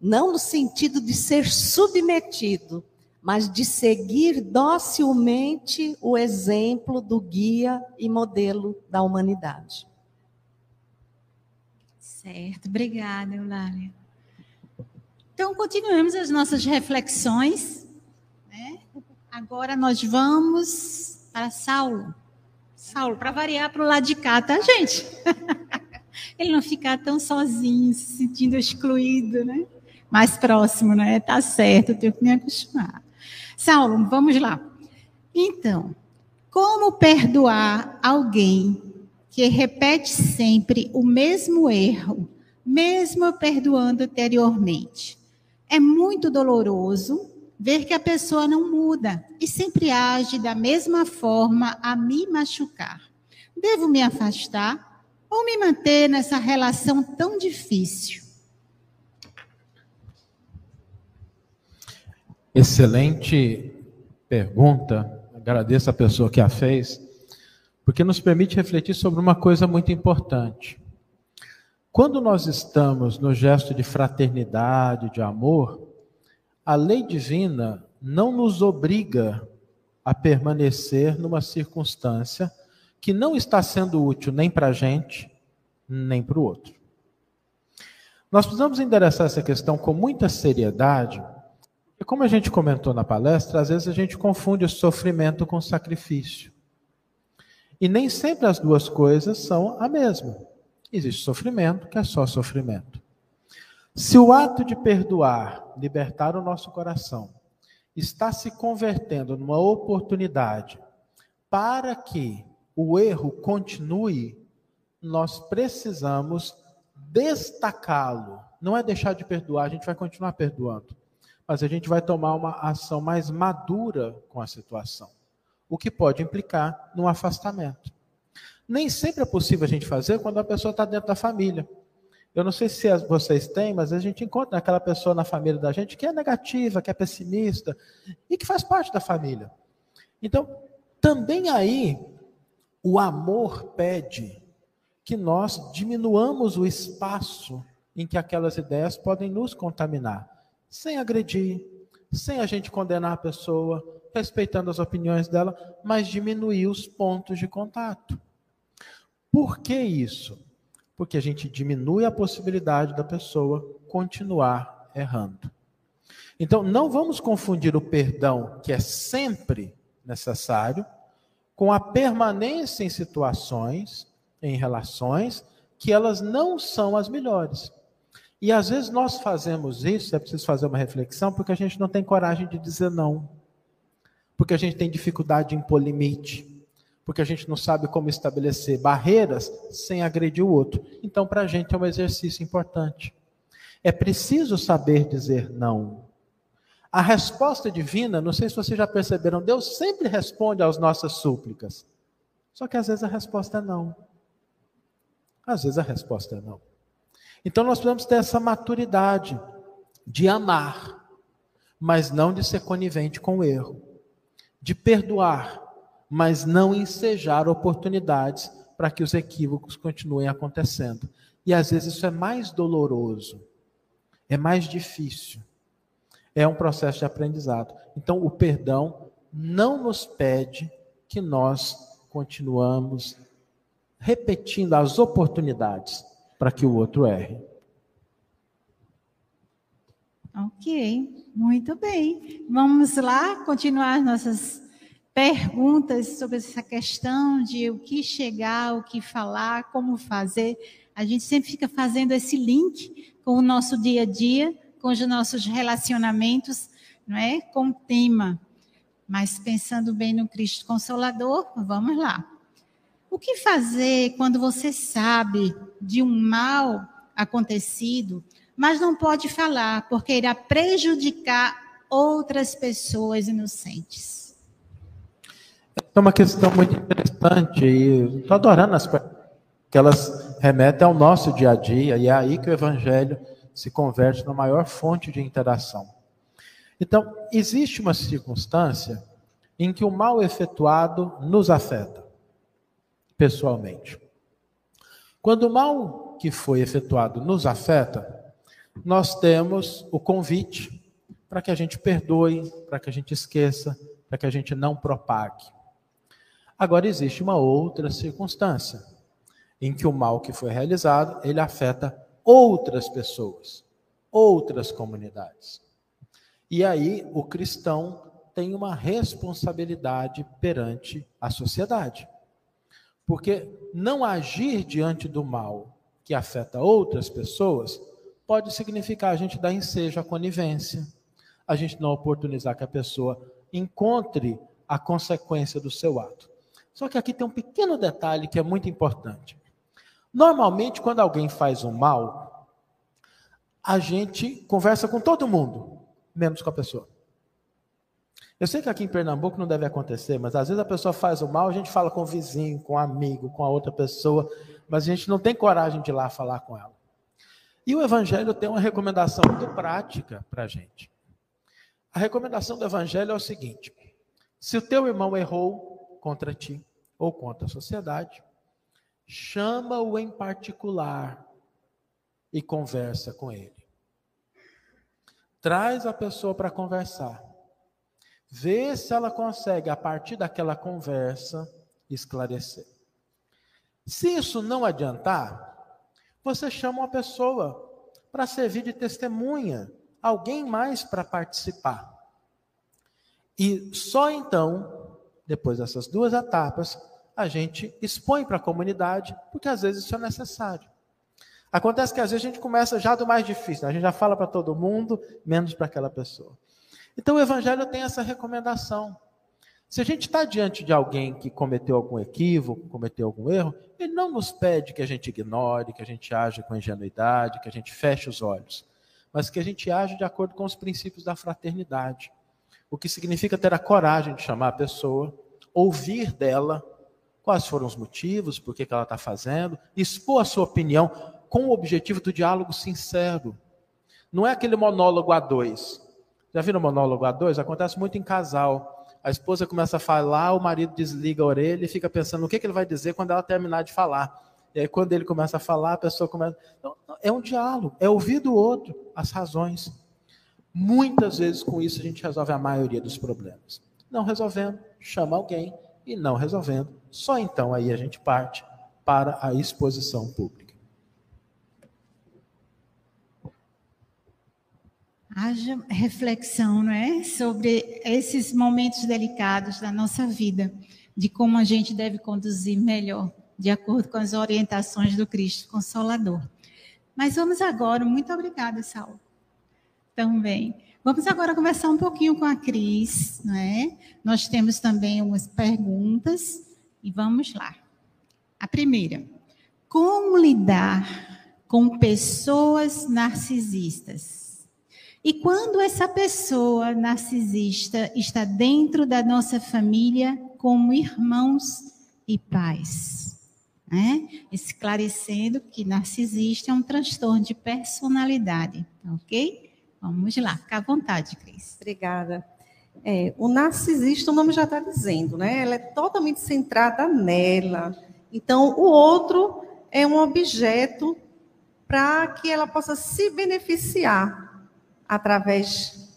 não no sentido de ser submetido, mas de seguir docilmente o exemplo do guia e modelo da humanidade. Certo, obrigada, Eulália. Então, continuamos as nossas reflexões. Né? Agora nós vamos para Saulo. Saulo, para variar para o lado de cá, tá, gente? Ele não ficar tão sozinho, se sentindo excluído, né? Mais próximo, né? Tá certo, tenho que me acostumar. Saulo, vamos lá. Então, como perdoar alguém que repete sempre o mesmo erro, mesmo perdoando anteriormente? É muito doloroso ver que a pessoa não muda e sempre age da mesma forma a me machucar. Devo me afastar ou me manter nessa relação tão difícil? Excelente pergunta. Agradeço a pessoa que a fez, porque nos permite refletir sobre uma coisa muito importante. Quando nós estamos no gesto de fraternidade, de amor, a lei divina não nos obriga a permanecer numa circunstância que não está sendo útil nem para a gente, nem para o outro. Nós precisamos endereçar essa questão com muita seriedade e como a gente comentou na palestra, às vezes a gente confunde o sofrimento com o sacrifício. E nem sempre as duas coisas são a mesma. Existe sofrimento, que é só sofrimento. Se o ato de perdoar, libertar o nosso coração, está se convertendo numa oportunidade para que o erro continue, nós precisamos destacá-lo. Não é deixar de perdoar, a gente vai continuar perdoando mas a gente vai tomar uma ação mais madura com a situação, o que pode implicar num afastamento. Nem sempre é possível a gente fazer quando a pessoa está dentro da família. Eu não sei se vocês têm, mas a gente encontra aquela pessoa na família da gente que é negativa, que é pessimista e que faz parte da família. Então, também aí, o amor pede que nós diminuamos o espaço em que aquelas ideias podem nos contaminar sem agredir, sem a gente condenar a pessoa, respeitando as opiniões dela, mas diminuir os pontos de contato. Por que isso? Porque a gente diminui a possibilidade da pessoa continuar errando. Então, não vamos confundir o perdão, que é sempre necessário, com a permanência em situações, em relações, que elas não são as melhores. E às vezes nós fazemos isso, é preciso fazer uma reflexão, porque a gente não tem coragem de dizer não. porque a gente tem dificuldade em pôr limite, porque a gente não sabe como estabelecer barreiras sem agredir o outro. Então, para a gente é um exercício importante. É preciso saber dizer não. A resposta divina, não sei se vocês já perceberam, Deus sempre responde às nossas súplicas. Só que às vezes a resposta é não. Às vezes a resposta é não. Então nós precisamos ter essa maturidade de amar, mas não de ser conivente com o erro, de perdoar, mas não ensejar oportunidades para que os equívocos continuem acontecendo. E às vezes isso é mais doloroso, é mais difícil. É um processo de aprendizado. Então o perdão não nos pede que nós continuamos repetindo as oportunidades para que o outro erre. Ok, muito bem. Vamos lá continuar nossas perguntas sobre essa questão de o que chegar, o que falar, como fazer. A gente sempre fica fazendo esse link com o nosso dia a dia, com os nossos relacionamentos, não é? Com o tema. Mas pensando bem no Cristo Consolador, vamos lá. O que fazer quando você sabe de um mal acontecido, mas não pode falar porque irá prejudicar outras pessoas inocentes? É uma questão muito interessante e estou adorando as que elas remetem ao nosso dia a dia e é aí que o evangelho se converte na maior fonte de interação. Então, existe uma circunstância em que o mal efetuado nos afeta pessoalmente. Quando o mal que foi efetuado nos afeta, nós temos o convite para que a gente perdoe, para que a gente esqueça, para que a gente não propague. Agora existe uma outra circunstância em que o mal que foi realizado, ele afeta outras pessoas, outras comunidades. E aí o cristão tem uma responsabilidade perante a sociedade. Porque não agir diante do mal que afeta outras pessoas pode significar a gente dar ensejo à conivência, a gente não oportunizar que a pessoa encontre a consequência do seu ato. Só que aqui tem um pequeno detalhe que é muito importante. Normalmente, quando alguém faz um mal, a gente conversa com todo mundo, menos com a pessoa. Eu sei que aqui em Pernambuco não deve acontecer, mas às vezes a pessoa faz o mal, a gente fala com o vizinho, com o amigo, com a outra pessoa, mas a gente não tem coragem de ir lá falar com ela. E o Evangelho tem uma recomendação muito prática para a gente. A recomendação do Evangelho é o seguinte: se o teu irmão errou contra ti ou contra a sociedade, chama-o em particular e conversa com ele. Traz a pessoa para conversar. Vê se ela consegue, a partir daquela conversa, esclarecer. Se isso não adiantar, você chama uma pessoa para servir de testemunha, alguém mais para participar. E só então, depois dessas duas etapas, a gente expõe para a comunidade, porque às vezes isso é necessário. Acontece que às vezes a gente começa já do mais difícil, né? a gente já fala para todo mundo, menos para aquela pessoa. Então o Evangelho tem essa recomendação. Se a gente está diante de alguém que cometeu algum equívoco, cometeu algum erro, ele não nos pede que a gente ignore, que a gente age com ingenuidade, que a gente feche os olhos, mas que a gente age de acordo com os princípios da fraternidade. O que significa ter a coragem de chamar a pessoa, ouvir dela quais foram os motivos, por que, que ela está fazendo, expor a sua opinião com o objetivo do diálogo sincero. Não é aquele monólogo a dois. Já viram o monólogo a dois? Acontece muito em casal. A esposa começa a falar, o marido desliga a orelha e fica pensando no que, que ele vai dizer quando ela terminar de falar. E aí, quando ele começa a falar, a pessoa começa. Então, é um diálogo, é ouvir do outro as razões. Muitas vezes, com isso, a gente resolve a maioria dos problemas. Não resolvendo, chama alguém, e não resolvendo, só então aí a gente parte para a exposição pública. haja reflexão, não é, sobre esses momentos delicados da nossa vida, de como a gente deve conduzir melhor, de acordo com as orientações do Cristo Consolador. Mas vamos agora, muito obrigada, Saulo. Também. Vamos agora conversar um pouquinho com a Cris, né? Nós temos também umas perguntas e vamos lá. A primeira: Como lidar com pessoas narcisistas? E quando essa pessoa narcisista está dentro da nossa família como irmãos e pais? Né? Esclarecendo que narcisista é um transtorno de personalidade, ok? Vamos lá, fica à vontade, Cris. Obrigada. É, o narcisista, o nome já está dizendo, né? Ela é totalmente centrada nela. Então, o outro é um objeto para que ela possa se beneficiar através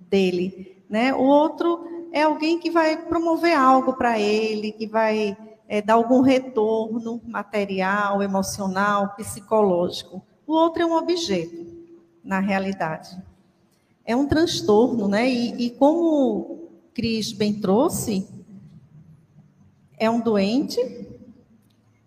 dele, né? O outro é alguém que vai promover algo para ele, que vai é, dar algum retorno material, emocional, psicológico. O outro é um objeto, na realidade é um transtorno, né? E, e como Cris bem trouxe, é um doente,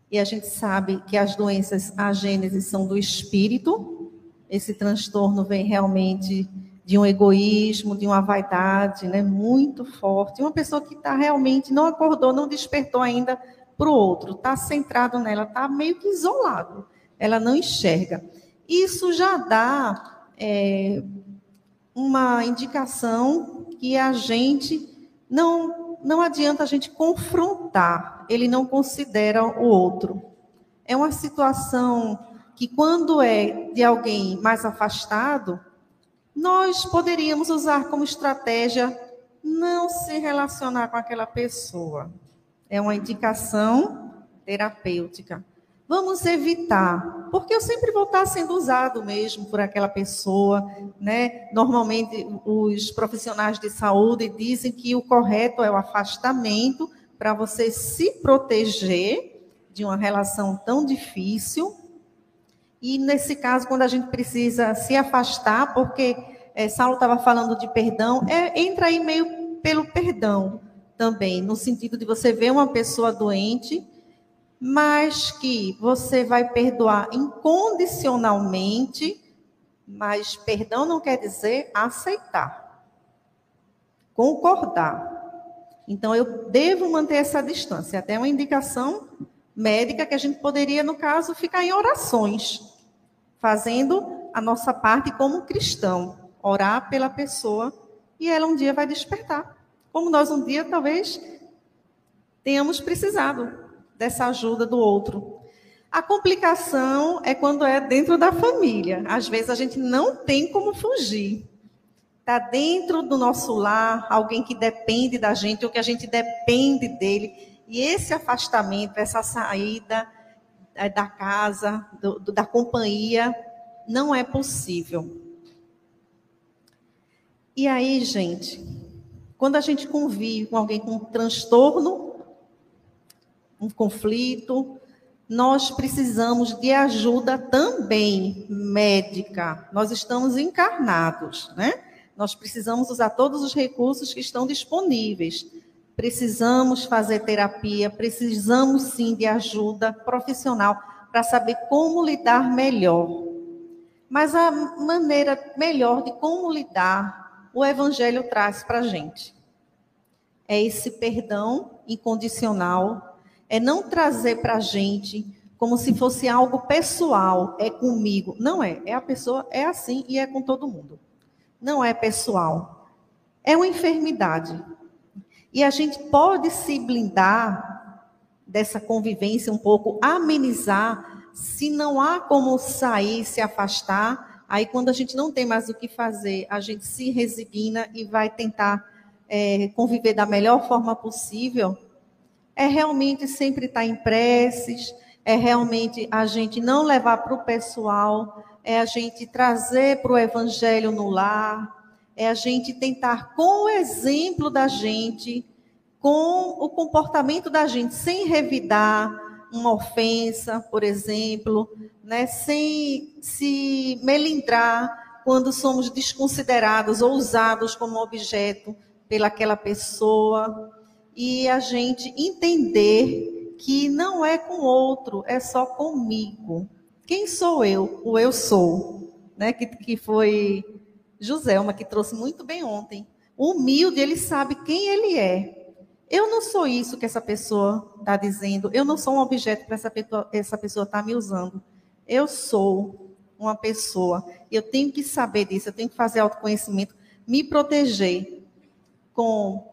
e a gente sabe que as doenças, a gênese são do espírito. Esse transtorno vem realmente de um egoísmo, de uma vaidade, né, muito forte. Uma pessoa que está realmente não acordou, não despertou ainda para o outro, está centrado nela, está meio que isolado. Ela não enxerga. Isso já dá é, uma indicação que a gente não não adianta a gente confrontar, ele não considera o outro. É uma situação que quando é de alguém mais afastado, nós poderíamos usar como estratégia não se relacionar com aquela pessoa. É uma indicação terapêutica. Vamos evitar, porque eu sempre vou estar sendo usado mesmo por aquela pessoa, né? Normalmente os profissionais de saúde dizem que o correto é o afastamento para você se proteger de uma relação tão difícil. E nesse caso, quando a gente precisa se afastar, porque é, Saulo estava falando de perdão, é, entra aí meio pelo perdão também, no sentido de você ver uma pessoa doente mas que você vai perdoar incondicionalmente, mas perdão não quer dizer aceitar, concordar. Então eu devo manter essa distância, até uma indicação médica que a gente poderia, no caso, ficar em orações, fazendo a nossa parte como cristão, orar pela pessoa e ela um dia vai despertar. Como nós um dia talvez tenhamos precisado dessa ajuda do outro. A complicação é quando é dentro da família. Às vezes a gente não tem como fugir. Está dentro do nosso lar, alguém que depende da gente, ou que a gente depende dele. E esse afastamento, essa saída é, da casa, do, da companhia, não é possível. E aí, gente, quando a gente convive com alguém com transtorno um conflito, nós precisamos de ajuda também médica. Nós estamos encarnados, né? Nós precisamos usar todos os recursos que estão disponíveis. Precisamos fazer terapia, precisamos sim de ajuda profissional para saber como lidar melhor. Mas a maneira melhor de como lidar, o Evangelho traz para a gente. É esse perdão incondicional é não trazer para a gente como se fosse algo pessoal, é comigo. Não é. É a pessoa, é assim e é com todo mundo. Não é pessoal. É uma enfermidade. E a gente pode se blindar dessa convivência um pouco, amenizar, se não há como sair, se afastar. Aí, quando a gente não tem mais o que fazer, a gente se resigna e vai tentar é, conviver da melhor forma possível é realmente sempre estar em preces, é realmente a gente não levar para o pessoal, é a gente trazer para o evangelho no lar, é a gente tentar, com o exemplo da gente, com o comportamento da gente, sem revidar uma ofensa, por exemplo, né, sem se melindrar quando somos desconsiderados ou usados como objeto pelaquela pessoa e a gente entender que não é com outro, é só comigo. Quem sou eu? O eu sou, né? Que, que foi Joselma, que trouxe muito bem ontem. Humilde, ele sabe quem ele é. Eu não sou isso que essa pessoa está dizendo. Eu não sou um objeto para essa pessoa essa pessoa estar tá me usando. Eu sou uma pessoa. Eu tenho que saber disso. Eu tenho que fazer autoconhecimento, me proteger com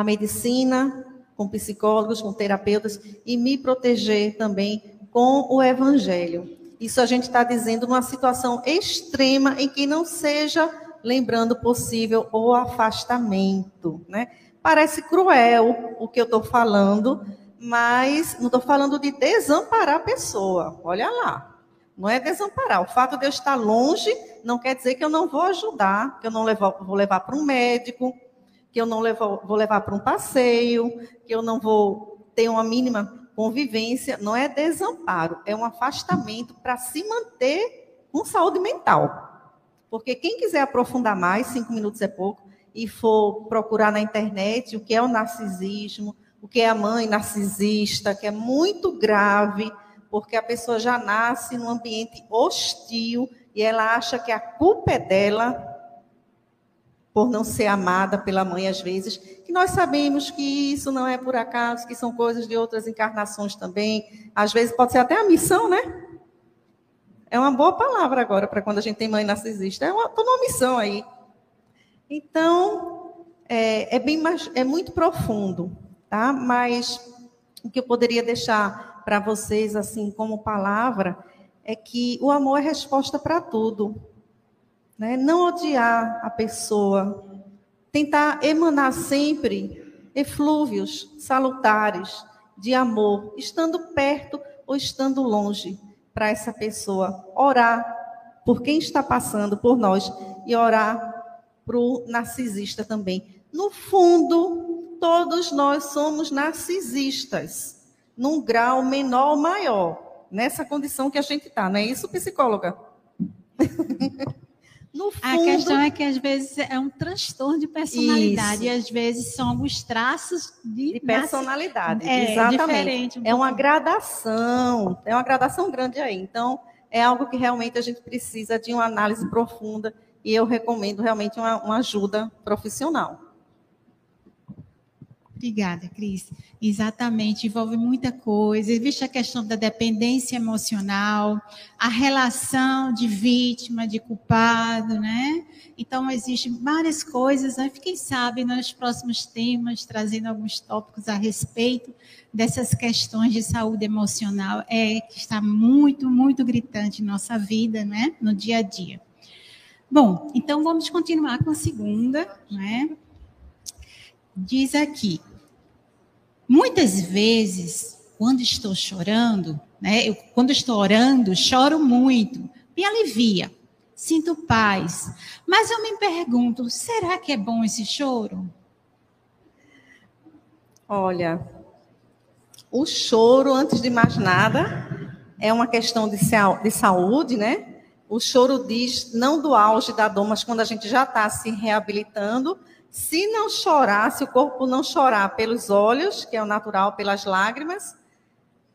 a medicina, com psicólogos, com terapeutas e me proteger também com o evangelho. Isso a gente está dizendo numa situação extrema em que não seja lembrando possível o afastamento, né? Parece cruel o que eu estou falando, mas não estou falando de desamparar a pessoa. Olha lá. Não é desamparar. O fato de eu estar longe não quer dizer que eu não vou ajudar, que eu não vou levar para um médico, que eu não levo, vou levar para um passeio, que eu não vou ter uma mínima convivência. Não é desamparo, é um afastamento para se manter com saúde mental. Porque quem quiser aprofundar mais, cinco minutos é pouco, e for procurar na internet o que é o narcisismo, o que é a mãe narcisista, que é muito grave, porque a pessoa já nasce num ambiente hostil e ela acha que a culpa é dela por não ser amada pela mãe às vezes, que nós sabemos que isso não é por acaso, que são coisas de outras encarnações também. Às vezes pode ser até a missão, né? É uma boa palavra agora para quando a gente tem mãe narcisista. É uma, uma missão aí. Então, é, é, bem mais, é muito profundo, tá? Mas o que eu poderia deixar para vocês, assim, como palavra, é que o amor é resposta para tudo. Né? Não odiar a pessoa, tentar emanar sempre eflúvios salutares de amor, estando perto ou estando longe, para essa pessoa. Orar por quem está passando por nós e orar para o narcisista também. No fundo, todos nós somos narcisistas, num grau menor ou maior, nessa condição que a gente está, não é isso, psicóloga? no fundo, a questão é que às vezes é um transtorno de personalidade, isso. e às vezes são alguns traços de, de personalidade. É, Exatamente. Um é uma gradação, é uma gradação grande aí. Então, é algo que realmente a gente precisa de uma análise profunda e eu recomendo realmente uma, uma ajuda profissional. Obrigada, Cris. Exatamente, envolve muita coisa. Existe a questão da dependência emocional, a relação de vítima, de culpado, né? Então, existem várias coisas. Né? Quem sabe nos próximos temas, trazendo alguns tópicos a respeito dessas questões de saúde emocional, é que está muito, muito gritante em nossa vida, né? No dia a dia. Bom, então vamos continuar com a segunda, né? Diz aqui: muitas vezes, quando estou chorando, né? Eu, quando estou orando, choro muito, me alivia, sinto paz. Mas eu me pergunto: será que é bom esse choro? Olha, o choro, antes de mais nada, é uma questão de, de saúde, né? O choro diz não do auge da dor, mas quando a gente já está se reabilitando. Se não chorar, se o corpo não chorar pelos olhos, que é o natural, pelas lágrimas,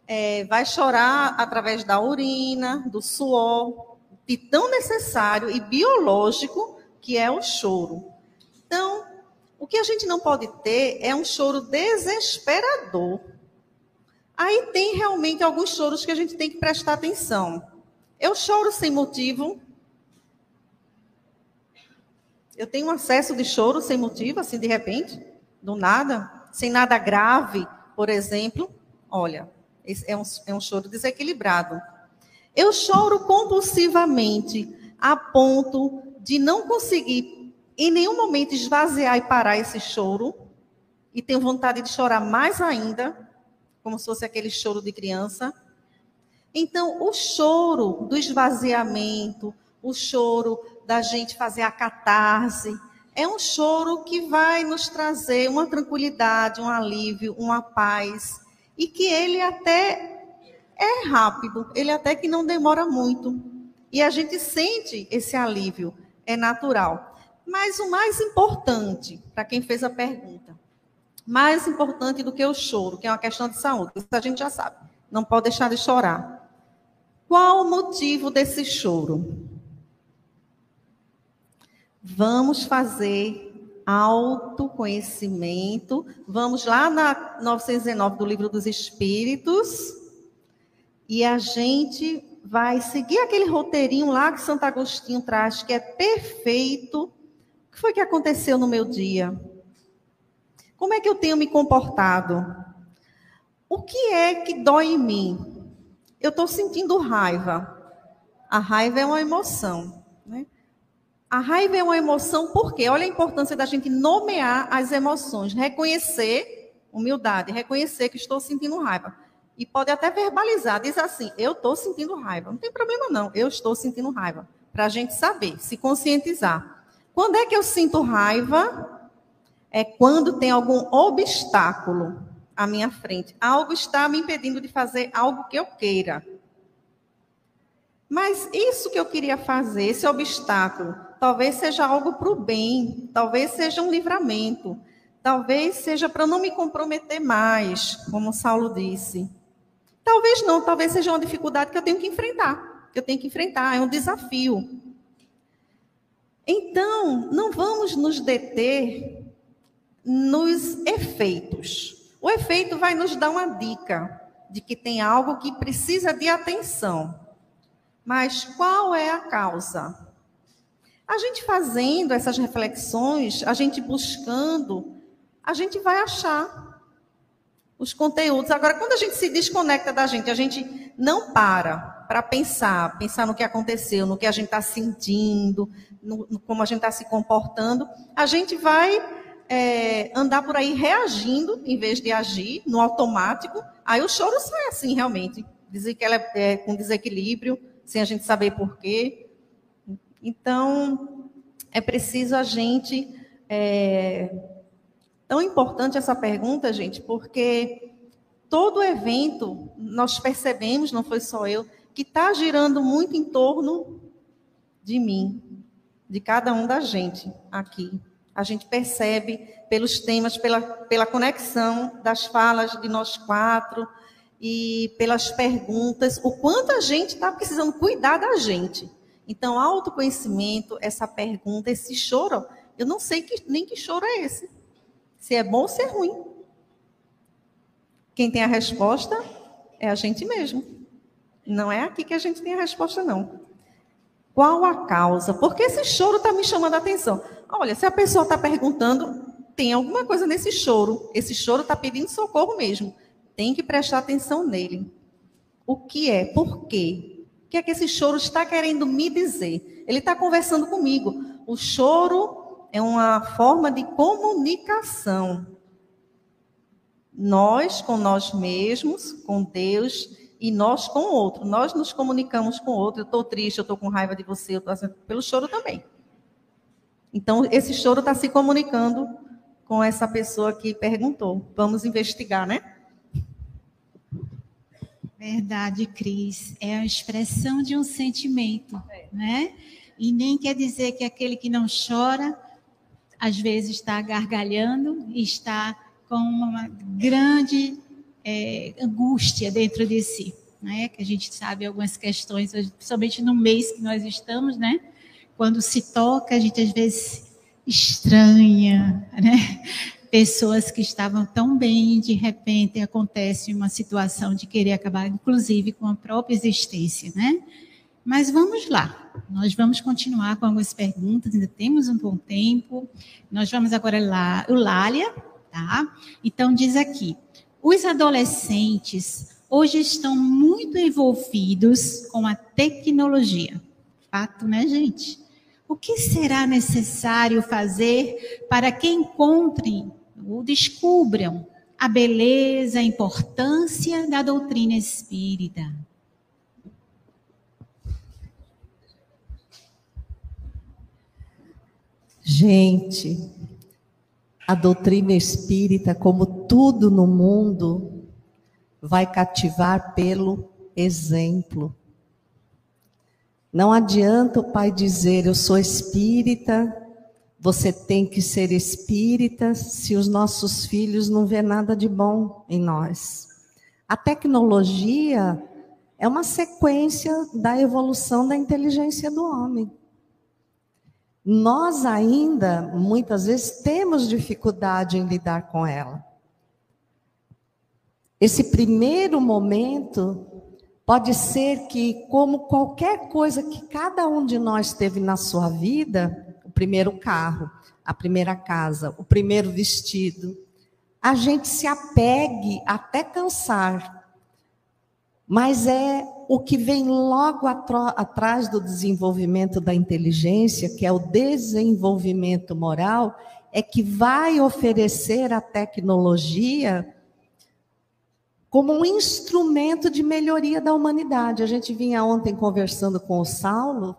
é, vai chorar através da urina, do suor, de tão necessário e biológico que é o choro. Então, o que a gente não pode ter é um choro desesperador. Aí tem realmente alguns choros que a gente tem que prestar atenção. Eu choro sem motivo. Eu tenho um acesso de choro sem motivo, assim, de repente, do nada, sem nada grave, por exemplo. Olha, é um, é um choro desequilibrado. Eu choro compulsivamente, a ponto de não conseguir, em nenhum momento, esvaziar e parar esse choro. E tenho vontade de chorar mais ainda, como se fosse aquele choro de criança. Então, o choro do esvaziamento, o choro da gente fazer a catarse, é um choro que vai nos trazer uma tranquilidade, um alívio, uma paz, e que ele até é rápido, ele até que não demora muito. E a gente sente esse alívio, é natural. Mas o mais importante, para quem fez a pergunta, mais importante do que o choro, que é uma questão de saúde, isso a gente já sabe, não pode deixar de chorar. Qual o motivo desse choro? Vamos fazer autoconhecimento. Vamos lá na 919 do Livro dos Espíritos. E a gente vai seguir aquele roteirinho lá que Santo Agostinho traz, que é perfeito. O que foi que aconteceu no meu dia? Como é que eu tenho me comportado? O que é que dói em mim? Eu estou sentindo raiva. A raiva é uma emoção. A raiva é uma emoção porque, olha a importância da gente nomear as emoções, reconhecer, humildade, reconhecer que estou sentindo raiva. E pode até verbalizar, diz assim: eu estou sentindo raiva. Não tem problema, não, eu estou sentindo raiva. Para a gente saber, se conscientizar. Quando é que eu sinto raiva? É quando tem algum obstáculo à minha frente. Algo está me impedindo de fazer algo que eu queira. Mas isso que eu queria fazer, esse obstáculo, talvez seja algo para o bem, talvez seja um livramento, talvez seja para não me comprometer mais, como Saulo disse. Talvez não, talvez seja uma dificuldade que eu tenho que enfrentar, que eu tenho que enfrentar, é um desafio. Então, não vamos nos deter nos efeitos. O efeito vai nos dar uma dica de que tem algo que precisa de atenção. Mas qual é a causa? A gente fazendo essas reflexões, a gente buscando, a gente vai achar os conteúdos. Agora, quando a gente se desconecta da gente, a gente não para para pensar, pensar no que aconteceu, no que a gente está sentindo, no, no, como a gente está se comportando, a gente vai é, andar por aí reagindo em vez de agir no automático. Aí o choro sai assim, realmente. Dizer que ela é, é com desequilíbrio, sem a gente saber por quê. Então, é preciso a gente. É... Tão importante essa pergunta, gente, porque todo evento, nós percebemos, não foi só eu, que está girando muito em torno de mim, de cada um da gente aqui. A gente percebe pelos temas, pela, pela conexão das falas de nós quatro, e pelas perguntas, o quanto a gente está precisando cuidar da gente. Então, autoconhecimento, essa pergunta, esse choro, eu não sei que, nem que choro é esse. Se é bom ou se é ruim. Quem tem a resposta é a gente mesmo. Não é aqui que a gente tem a resposta, não. Qual a causa? Porque esse choro está me chamando a atenção. Olha, se a pessoa está perguntando, tem alguma coisa nesse choro. Esse choro está pedindo socorro mesmo tem que prestar atenção nele. O que é? Por quê? O que é que esse choro está querendo me dizer? Ele está conversando comigo. O choro é uma forma de comunicação. Nós com nós mesmos, com Deus e nós com o outro. Nós nos comunicamos com o outro. Eu estou triste, eu estou com raiva de você, eu estou assim, pelo choro também. Então, esse choro está se comunicando com essa pessoa que perguntou. Vamos investigar, né? Verdade, Cris. É a expressão de um sentimento, é. né? E nem quer dizer que aquele que não chora, às vezes está gargalhando e está com uma grande é, angústia dentro de si, né? Que a gente sabe algumas questões, principalmente no mês que nós estamos, né? Quando se toca, a gente às vezes estranha, né? Pessoas que estavam tão bem, de repente acontece uma situação de querer acabar, inclusive, com a própria existência, né? Mas vamos lá, nós vamos continuar com algumas perguntas, ainda temos um bom tempo. Nós vamos agora lá, o Lália, tá? Então diz aqui: os adolescentes hoje estão muito envolvidos com a tecnologia. Fato, né, gente? O que será necessário fazer para que encontrem ou descubram a beleza, a importância da doutrina espírita. Gente, a doutrina espírita, como tudo no mundo, vai cativar pelo exemplo. Não adianta o pai dizer, eu sou espírita, você tem que ser espírita se os nossos filhos não vê nada de bom em nós. A tecnologia é uma sequência da evolução da inteligência do homem. nós ainda, muitas vezes, temos dificuldade em lidar com ela. Esse primeiro momento pode ser que, como qualquer coisa que cada um de nós teve na sua vida, primeiro carro, a primeira casa, o primeiro vestido, a gente se apegue até cansar. Mas é o que vem logo atrás do desenvolvimento da inteligência, que é o desenvolvimento moral, é que vai oferecer a tecnologia como um instrumento de melhoria da humanidade. A gente vinha ontem conversando com o Saulo,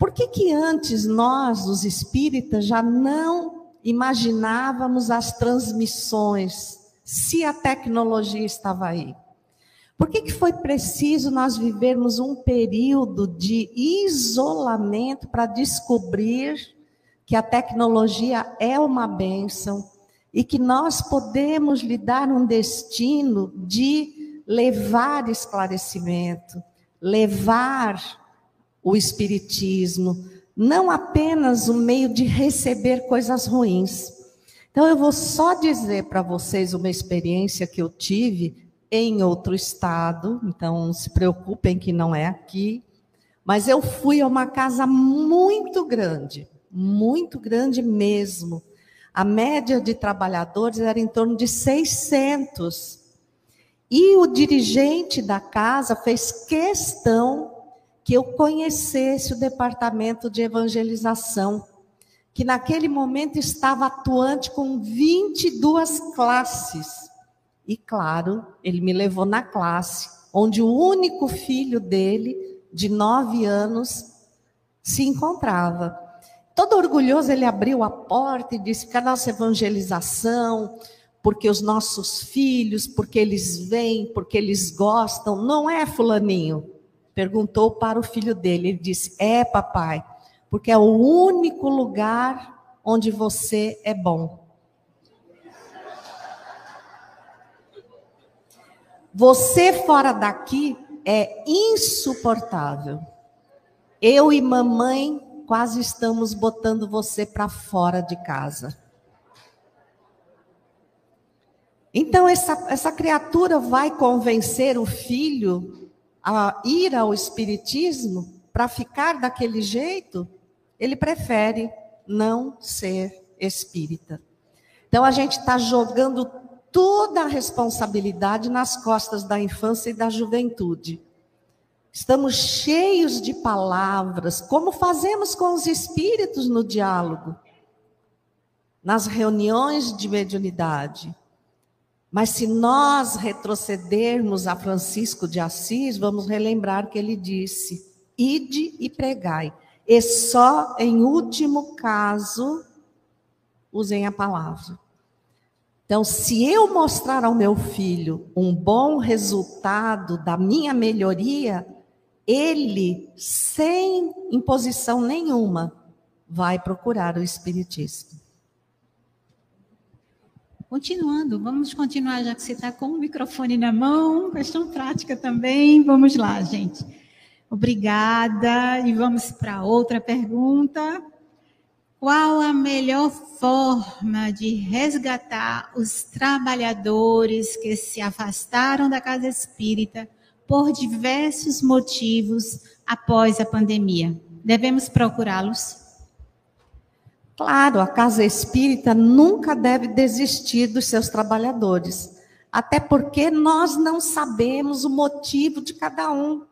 por que que antes nós, os espíritas, já não imaginávamos as transmissões se a tecnologia estava aí? Por que, que foi preciso nós vivermos um período de isolamento para descobrir que a tecnologia é uma bênção e que nós podemos lhe dar um destino de levar esclarecimento, levar o Espiritismo, não apenas o meio de receber coisas ruins. Então, eu vou só dizer para vocês uma experiência que eu tive em outro estado, então se preocupem que não é aqui, mas eu fui a uma casa muito grande, muito grande mesmo. A média de trabalhadores era em torno de 600. E o dirigente da casa fez questão que eu conhecesse o departamento de evangelização, que naquele momento estava atuante com 22 classes. E claro, ele me levou na classe, onde o único filho dele, de nove anos, se encontrava. Todo orgulhoso, ele abriu a porta e disse que a nossa evangelização, porque os nossos filhos, porque eles vêm, porque eles gostam, não é fulaninho. Perguntou para o filho dele, ele disse: "É, papai, porque é o único lugar onde você é bom". Você fora daqui é insuportável. Eu e mamãe quase estamos botando você para fora de casa. Então, essa, essa criatura vai convencer o filho a ir ao Espiritismo para ficar daquele jeito? Ele prefere não ser espírita. Então, a gente está jogando toda a responsabilidade nas costas da infância e da juventude. Estamos cheios de palavras, como fazemos com os espíritos no diálogo, nas reuniões de mediunidade. Mas se nós retrocedermos a Francisco de Assis, vamos relembrar que ele disse: ide e pregai. E só em último caso usem a palavra. Então, se eu mostrar ao meu filho um bom resultado da minha melhoria, ele, sem imposição nenhuma, vai procurar o Espiritismo. Continuando, vamos continuar, já que você está com o microfone na mão, questão prática também. Vamos lá, gente. Obrigada. E vamos para outra pergunta. Qual a melhor forma de resgatar os trabalhadores que se afastaram da casa espírita por diversos motivos após a pandemia? Devemos procurá-los? Claro, a casa espírita nunca deve desistir dos seus trabalhadores, até porque nós não sabemos o motivo de cada um.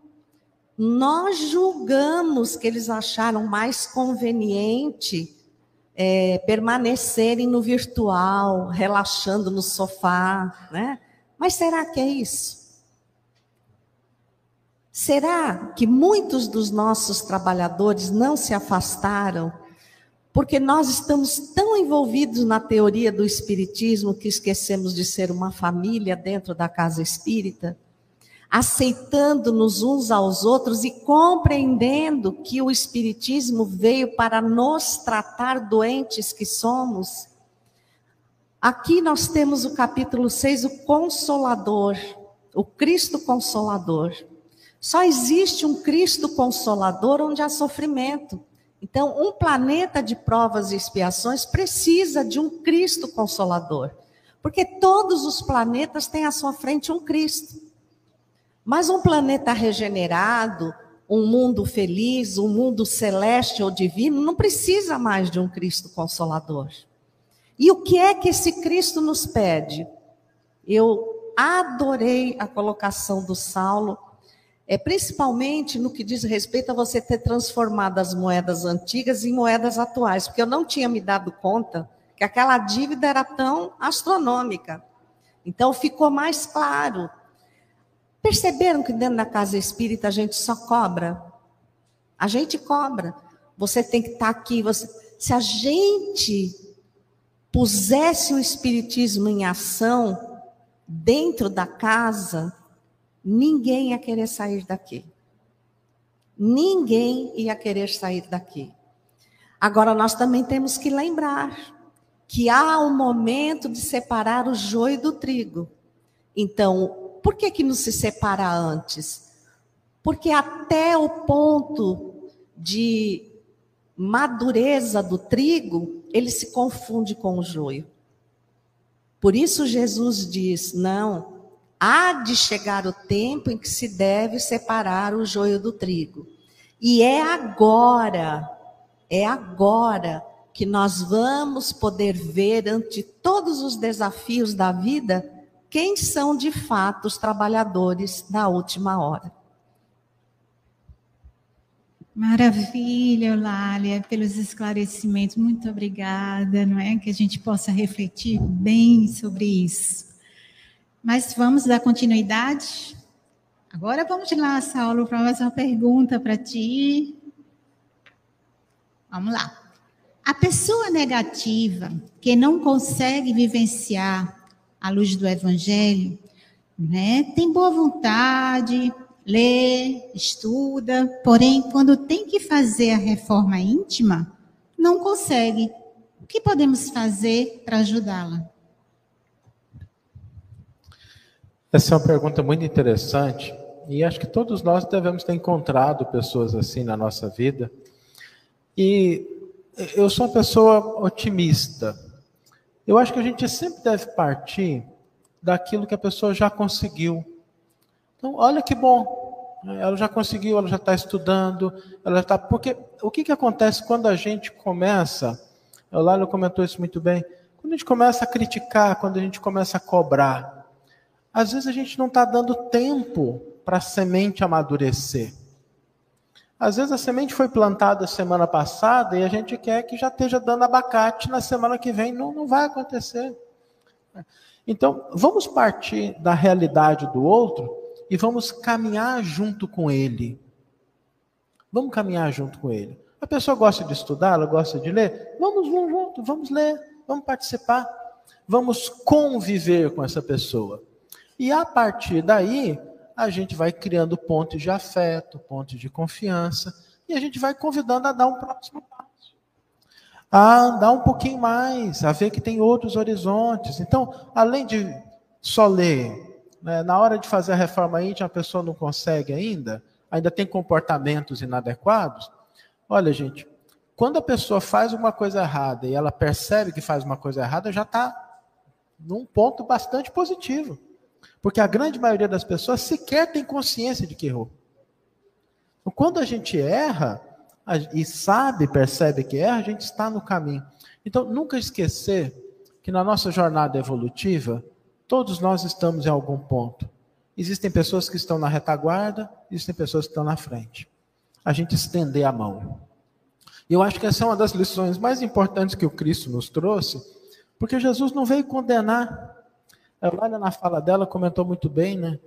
Nós julgamos que eles acharam mais conveniente é, permanecerem no virtual, relaxando no sofá, né? Mas será que é isso? Será que muitos dos nossos trabalhadores não se afastaram porque nós estamos tão envolvidos na teoria do espiritismo que esquecemos de ser uma família dentro da casa espírita? aceitando-nos uns aos outros e compreendendo que o Espiritismo veio para nos tratar doentes que somos. Aqui nós temos o capítulo 6, o Consolador, o Cristo Consolador. Só existe um Cristo Consolador onde há sofrimento. Então, um planeta de provas e expiações precisa de um Cristo consolador. Porque todos os planetas têm à sua frente um Cristo. Mas um planeta regenerado, um mundo feliz, um mundo celeste ou divino, não precisa mais de um Cristo consolador. E o que é que esse Cristo nos pede? Eu adorei a colocação do Saulo, é principalmente no que diz respeito a você ter transformado as moedas antigas em moedas atuais, porque eu não tinha me dado conta que aquela dívida era tão astronômica. Então ficou mais claro. Perceberam que dentro da casa espírita a gente só cobra? A gente cobra. Você tem que estar aqui. Você... Se a gente pusesse o espiritismo em ação dentro da casa, ninguém ia querer sair daqui. Ninguém ia querer sair daqui. Agora nós também temos que lembrar que há um momento de separar o joio do trigo. Então, por que que não se separa antes? Porque até o ponto de madureza do trigo, ele se confunde com o joio. Por isso Jesus diz: não, há de chegar o tempo em que se deve separar o joio do trigo. E é agora, é agora que nós vamos poder ver ante todos os desafios da vida quem são de fato os trabalhadores da última hora. Maravilha, Eulália, pelos esclarecimentos. Muito obrigada, não é? Que a gente possa refletir bem sobre isso. Mas vamos dar continuidade? Agora vamos lá, Saulo, para mais uma pergunta para ti. Vamos lá. A pessoa negativa que não consegue vivenciar a luz do evangelho, né, tem boa vontade, lê, estuda, porém, quando tem que fazer a reforma íntima, não consegue. O que podemos fazer para ajudá-la? Essa é uma pergunta muito interessante e acho que todos nós devemos ter encontrado pessoas assim na nossa vida. E eu sou uma pessoa otimista. Eu acho que a gente sempre deve partir daquilo que a pessoa já conseguiu. Então, olha que bom. Ela já conseguiu, ela já está estudando, ela está. Porque o que, que acontece quando a gente começa? O Lalo comentou isso muito bem. Quando a gente começa a criticar, quando a gente começa a cobrar, às vezes a gente não está dando tempo para a semente amadurecer. Às vezes a semente foi plantada semana passada e a gente quer que já esteja dando abacate na semana que vem. Não, não vai acontecer. Então, vamos partir da realidade do outro e vamos caminhar junto com ele. Vamos caminhar junto com ele. A pessoa gosta de estudar, ela gosta de ler? Vamos, vamos junto, vamos ler, vamos participar, vamos conviver com essa pessoa. E a partir daí, a gente vai criando pontos de afeto, pontos de confiança, e a gente vai convidando a dar um próximo passo. A andar um pouquinho mais, a ver que tem outros horizontes. Então, além de só ler, né, na hora de fazer a reforma íntima, a pessoa não consegue ainda, ainda tem comportamentos inadequados. Olha, gente, quando a pessoa faz uma coisa errada e ela percebe que faz uma coisa errada, já está num ponto bastante positivo. Porque a grande maioria das pessoas sequer tem consciência de que errou. Então, quando a gente erra e sabe, percebe que erra, a gente está no caminho. Então, nunca esquecer que na nossa jornada evolutiva, todos nós estamos em algum ponto. Existem pessoas que estão na retaguarda, existem pessoas que estão na frente. A gente estender a mão. E eu acho que essa é uma das lições mais importantes que o Cristo nos trouxe, porque Jesus não veio condenar, a Eulália, na fala dela, comentou muito bem, né?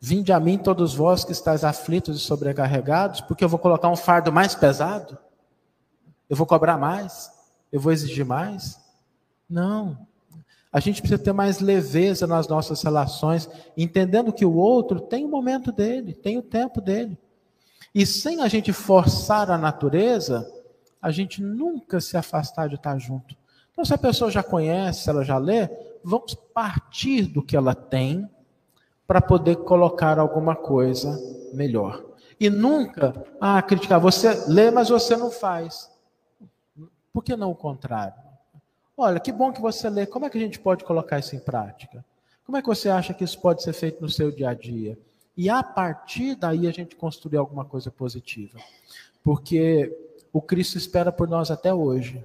Vinde a mim todos vós que estáis aflitos e sobrecarregados, porque eu vou colocar um fardo mais pesado? Eu vou cobrar mais? Eu vou exigir mais? Não. A gente precisa ter mais leveza nas nossas relações, entendendo que o outro tem o momento dele, tem o tempo dele. E sem a gente forçar a natureza, a gente nunca se afastar de estar junto. Então, se a pessoa já conhece, ela já lê, vamos partir do que ela tem para poder colocar alguma coisa melhor. E nunca, ah, criticar, você lê, mas você não faz. Por que não o contrário? Olha, que bom que você lê, como é que a gente pode colocar isso em prática? Como é que você acha que isso pode ser feito no seu dia a dia? E a partir daí a gente construir alguma coisa positiva. Porque o Cristo espera por nós até hoje.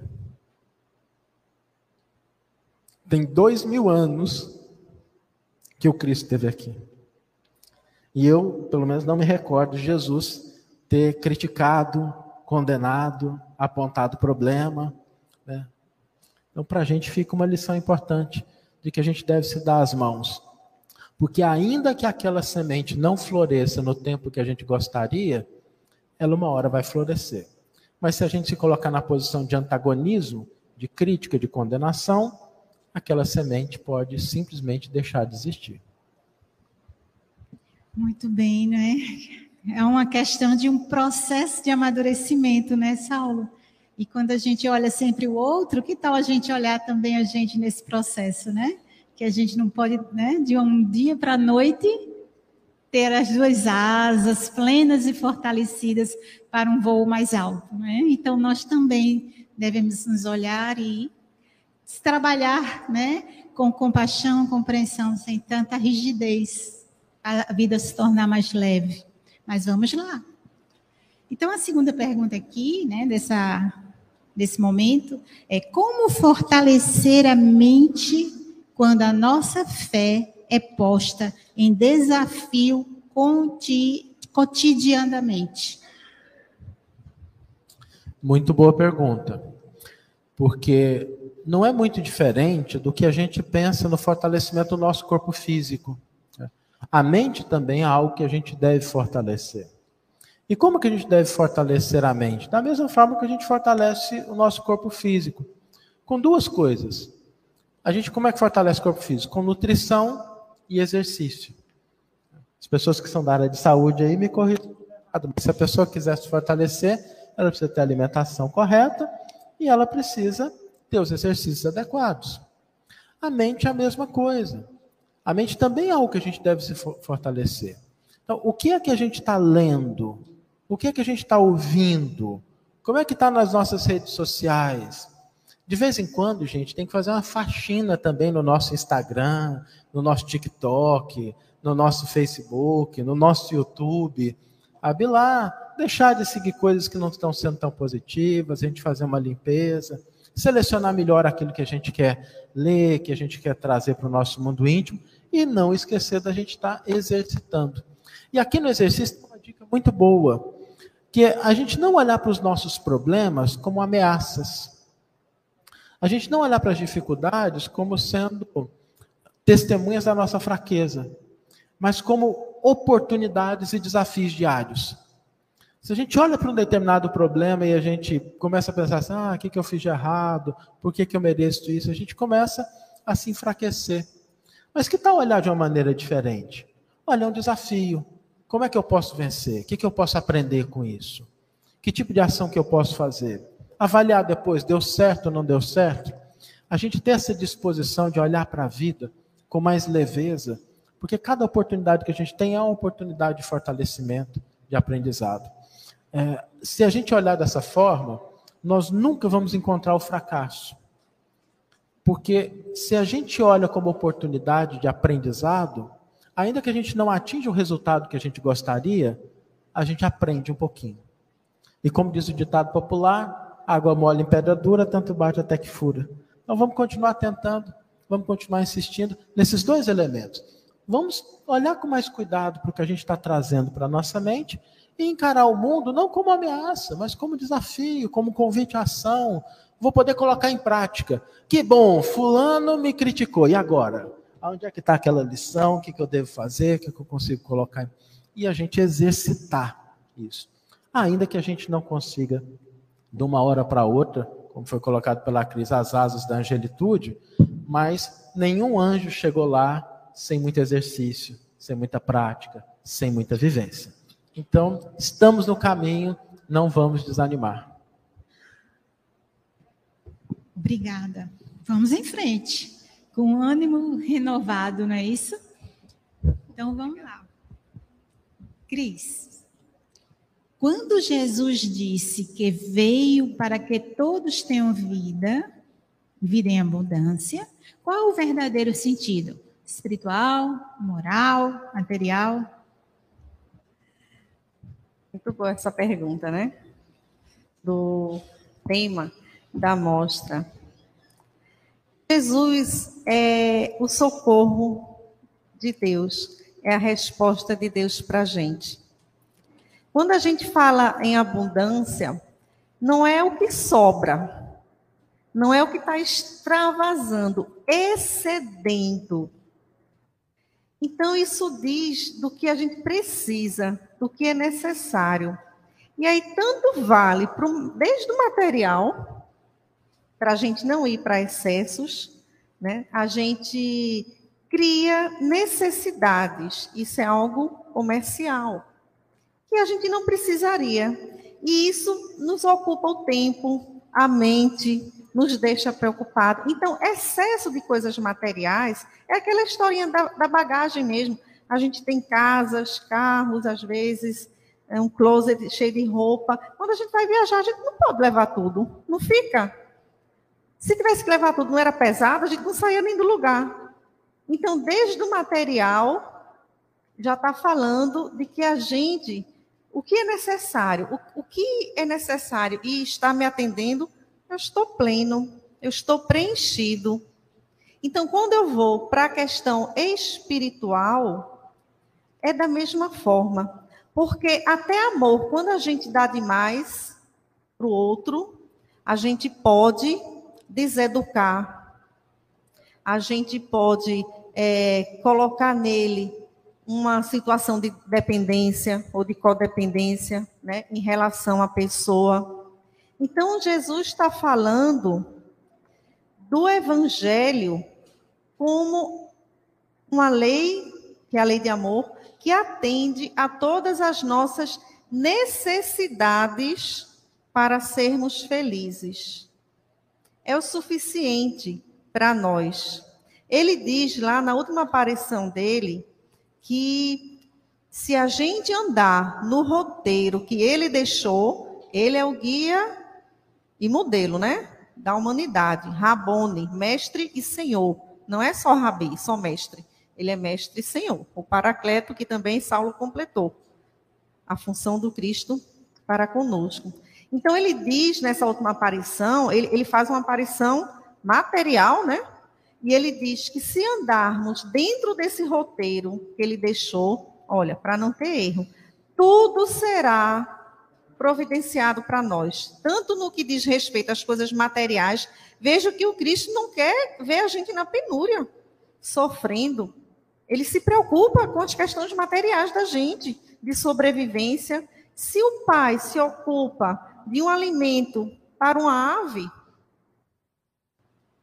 Tem dois mil anos que o Cristo esteve aqui. E eu, pelo menos, não me recordo de Jesus ter criticado, condenado, apontado problema. Né? Então, para a gente fica uma lição importante de que a gente deve se dar as mãos. Porque, ainda que aquela semente não floresça no tempo que a gente gostaria, ela uma hora vai florescer. Mas se a gente se colocar na posição de antagonismo, de crítica, de condenação, aquela semente pode simplesmente deixar de existir. Muito bem, né? É uma questão de um processo de amadurecimento, né, Saulo? E quando a gente olha sempre o outro, que tal a gente olhar também a gente nesse processo, né? Que a gente não pode, né, de um dia para a noite, ter as duas asas plenas e fortalecidas para um voo mais alto, né? Então nós também devemos nos olhar e trabalhar, né, com compaixão, compreensão, sem tanta rigidez a vida se tornar mais leve. Mas vamos lá. Então, a segunda pergunta aqui, né, dessa, desse momento, é como fortalecer a mente quando a nossa fé é posta em desafio cotidianamente? Muito boa pergunta. Porque não é muito diferente do que a gente pensa no fortalecimento do nosso corpo físico. A mente também é algo que a gente deve fortalecer. E como que a gente deve fortalecer a mente? Da mesma forma que a gente fortalece o nosso corpo físico. Com duas coisas. A gente como é que fortalece o corpo físico? Com nutrição e exercício. As pessoas que são da área de saúde aí me corrigem. Se a pessoa quiser se fortalecer, ela precisa ter alimentação correta e ela precisa ter os exercícios adequados. A mente é a mesma coisa. A mente também é algo que a gente deve se fortalecer. Então, o que é que a gente está lendo? O que é que a gente está ouvindo? Como é que está nas nossas redes sociais? De vez em quando, gente, tem que fazer uma faxina também no nosso Instagram, no nosso TikTok, no nosso Facebook, no nosso YouTube. Abrir lá, deixar de seguir coisas que não estão sendo tão positivas, a gente fazer uma limpeza, selecionar melhor aquilo que a gente quer ler, que a gente quer trazer para o nosso mundo íntimo e não esquecer da gente estar tá exercitando. E aqui no exercício tem uma dica muito boa, que é a gente não olhar para os nossos problemas como ameaças. A gente não olhar para as dificuldades como sendo testemunhas da nossa fraqueza, mas como oportunidades e desafios diários. Se a gente olha para um determinado problema e a gente começa a pensar assim, ah, o que, que eu fiz de errado? Por que, que eu mereço isso? A gente começa a se enfraquecer. Mas que tal olhar de uma maneira diferente? Olha, é um desafio. Como é que eu posso vencer? O que, que eu posso aprender com isso? Que tipo de ação que eu posso fazer? Avaliar depois, deu certo ou não deu certo? A gente tem essa disposição de olhar para a vida com mais leveza, porque cada oportunidade que a gente tem é uma oportunidade de fortalecimento, de aprendizado. É, se a gente olhar dessa forma, nós nunca vamos encontrar o fracasso. Porque se a gente olha como oportunidade de aprendizado, ainda que a gente não atinja o resultado que a gente gostaria, a gente aprende um pouquinho. E como diz o ditado popular, água mole em pedra dura, tanto bate até que fura. Então vamos continuar tentando, vamos continuar insistindo nesses dois elementos. Vamos olhar com mais cuidado para o que a gente está trazendo para a nossa mente e encarar o mundo não como ameaça, mas como desafio, como convite à ação, vou poder colocar em prática. Que bom, fulano me criticou, e agora? Onde é que está aquela lição? O que, que eu devo fazer? O que, que eu consigo colocar? E a gente exercitar isso. Ainda que a gente não consiga, de uma hora para outra, como foi colocado pela Cris, as asas da angelitude, mas nenhum anjo chegou lá sem muito exercício, sem muita prática, sem muita vivência. Então, estamos no caminho, não vamos desanimar. Obrigada. Vamos em frente, com ânimo renovado, não é isso? Então vamos lá. Cris. quando Jesus disse que veio para que todos tenham vida, vida em abundância, qual é o verdadeiro sentido? Espiritual, moral, material? Muito boa essa pergunta, né? Do tema da mostra. Jesus é o socorro de Deus, é a resposta de Deus para a gente. Quando a gente fala em abundância, não é o que sobra, não é o que está extravasando, excedendo. Então, isso diz do que a gente precisa, do que é necessário. E aí, tanto vale pro, desde o material, para a gente não ir para excessos, né? a gente cria necessidades, isso é algo comercial que a gente não precisaria. E isso nos ocupa o tempo, a mente, nos deixa preocupado. Então, excesso de coisas materiais é aquela historinha da, da bagagem mesmo. A gente tem casas, carros, às vezes, é um closet cheio de roupa. Quando a gente vai viajar, a gente não pode levar tudo, não fica. Se tivesse que levar tudo, não era pesado, a gente não saía nem do lugar. Então, desde o material, já está falando de que a gente o que é necessário? O, o que é necessário e está me atendendo? Eu estou pleno, eu estou preenchido. Então, quando eu vou para a questão espiritual, é da mesma forma. Porque até amor, quando a gente dá demais para o outro, a gente pode deseducar, a gente pode é, colocar nele uma situação de dependência ou de codependência né, em relação à pessoa. Então, Jesus está falando do Evangelho como uma lei, que é a lei de amor, que atende a todas as nossas necessidades para sermos felizes. É o suficiente para nós. Ele diz lá na última aparição dele que se a gente andar no roteiro que ele deixou, ele é o guia e modelo, né? Da humanidade, Rabone, mestre e senhor. Não é só rabi, só mestre. Ele é mestre e senhor. O paracleto que também Saulo completou. A função do Cristo para conosco. Então ele diz nessa última aparição, ele, ele faz uma aparição material, né? E ele diz que se andarmos dentro desse roteiro que ele deixou, olha, para não ter erro, tudo será providenciado para nós, tanto no que diz respeito às coisas materiais. Veja que o Cristo não quer ver a gente na penúria, sofrendo. Ele se preocupa com as questões materiais da gente, de sobrevivência. Se o pai se ocupa de um alimento para uma ave,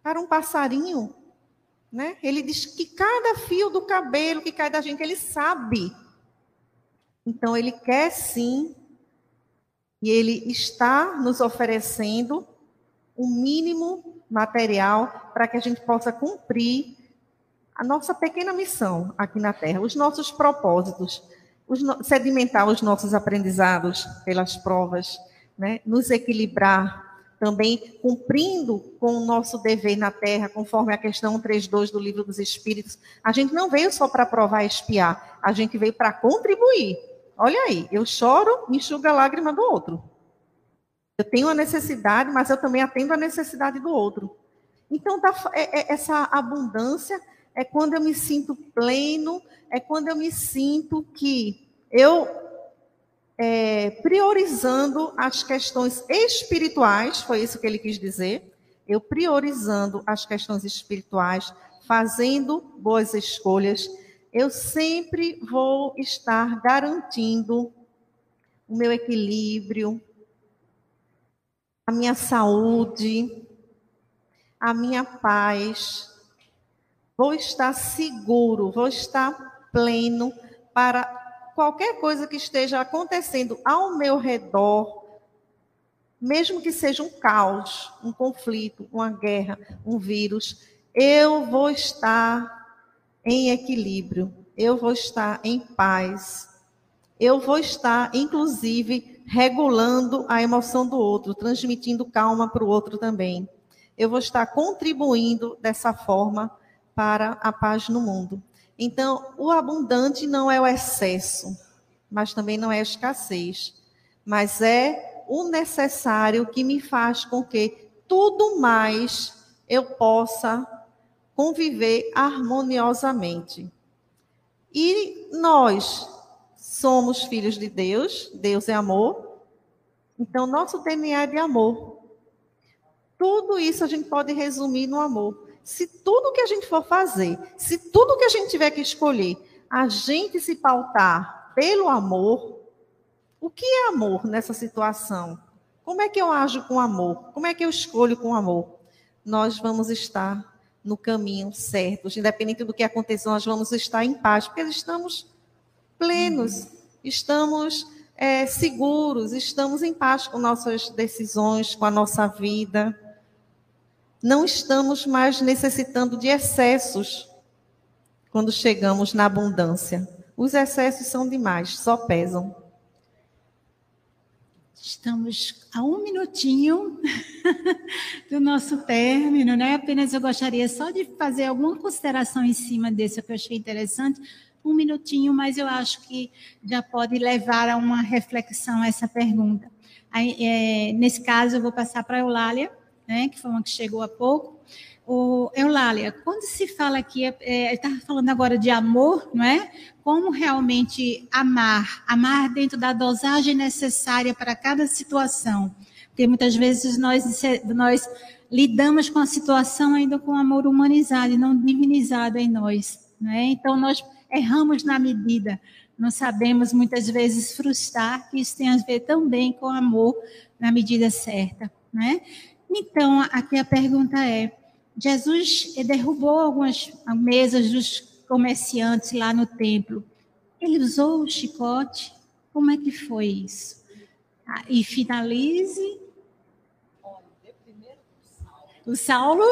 para um passarinho, né? Ele diz que cada fio do cabelo que cai da gente, ele sabe. Então, ele quer sim, e ele está nos oferecendo o um mínimo material para que a gente possa cumprir a nossa pequena missão aqui na Terra, os nossos propósitos, os no... sedimentar os nossos aprendizados pelas provas, né? nos equilibrar também cumprindo com o nosso dever na terra, conforme a questão 3.2 do livro dos Espíritos. A gente não veio só para provar e espiar, a gente veio para contribuir. Olha aí, eu choro, enxuga a lágrima do outro. Eu tenho a necessidade, mas eu também atendo a necessidade do outro. Então, é, é, essa abundância é quando eu me sinto pleno, é quando eu me sinto que eu é, priorizando as questões espirituais, foi isso que ele quis dizer. Eu priorizando as questões espirituais, fazendo boas escolhas, eu sempre vou estar garantindo o meu equilíbrio, a minha saúde, a minha paz. Vou estar seguro, vou estar pleno para qualquer coisa que esteja acontecendo ao meu redor, mesmo que seja um caos, um conflito, uma guerra, um vírus, eu vou estar em equilíbrio, eu vou estar em paz, eu vou estar, inclusive, regulando a emoção do outro, transmitindo calma para o outro também. Eu vou estar contribuindo dessa forma para a paz no mundo. Então, o abundante não é o excesso, mas também não é a escassez, mas é o necessário que me faz com que tudo mais eu possa conviver harmoniosamente. E nós somos filhos de Deus, Deus é amor, então nosso DNA é de amor. Tudo isso a gente pode resumir no amor. Se tudo que a gente for fazer, se tudo que a gente tiver que escolher, a gente se pautar pelo amor, o que é amor nessa situação? Como é que eu ajo com amor? Como é que eu escolho com amor? Nós vamos estar no caminho certo. Independente do que aconteça, nós vamos estar em paz, porque estamos plenos, estamos é, seguros, estamos em paz com nossas decisões, com a nossa vida. Não estamos mais necessitando de excessos quando chegamos na abundância. Os excessos são demais, só pesam. Estamos a um minutinho do nosso término, né? Apenas eu gostaria só de fazer alguma consideração em cima desse que eu achei interessante. Um minutinho, mas eu acho que já pode levar a uma reflexão essa pergunta. Aí, é, nesse caso, eu vou passar para a Eulália, né, que foi uma que chegou há pouco. O Eulália, quando se fala aqui, é, estava falando agora de amor, não é? Como realmente amar, amar dentro da dosagem necessária para cada situação. Porque muitas vezes nós, nós lidamos com a situação ainda com amor humanizado e não divinizado em nós. Né? Então nós erramos na medida, não sabemos muitas vezes frustrar, que isso tem a ver também com amor na medida certa. Né? Então, aqui a pergunta é: Jesus derrubou algumas mesas dos comerciantes lá no templo. Ele usou o chicote? Como é que foi isso? Ah, e finalize. O Saulo?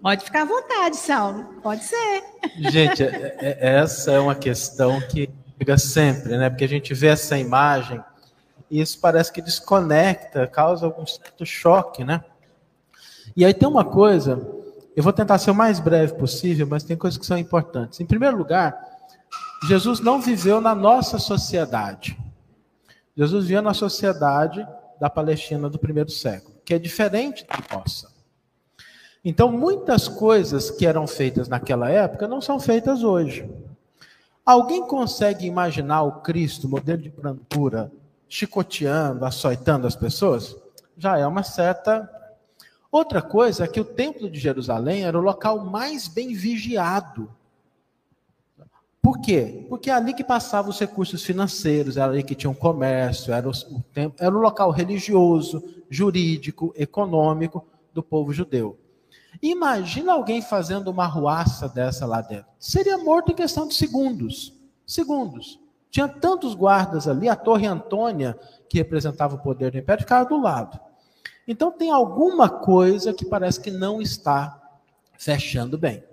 Pode ficar à vontade, Saulo. Pode ser. Gente, é, é, essa é uma questão que fica sempre, né? Porque a gente vê essa imagem isso parece que desconecta, causa algum certo choque, né? E aí tem uma coisa, eu vou tentar ser o mais breve possível, mas tem coisas que são importantes. Em primeiro lugar, Jesus não viveu na nossa sociedade. Jesus vivia na sociedade da Palestina do primeiro século, que é diferente da nossa. Então, muitas coisas que eram feitas naquela época não são feitas hoje. Alguém consegue imaginar o Cristo, modelo de brandura, chicoteando, açoitando as pessoas, já é uma certa. Outra coisa é que o Templo de Jerusalém era o local mais bem vigiado. Por quê? Porque é ali que passavam os recursos financeiros, era ali que tinha um comércio, era o, o, templo, era o local religioso, jurídico, econômico do povo judeu. Imagina alguém fazendo uma ruaça dessa lá dentro. Seria morto em questão de segundos. Segundos. Tinha tantos guardas ali, a Torre Antônia, que representava o poder do império, ficava do lado. Então tem alguma coisa que parece que não está fechando bem.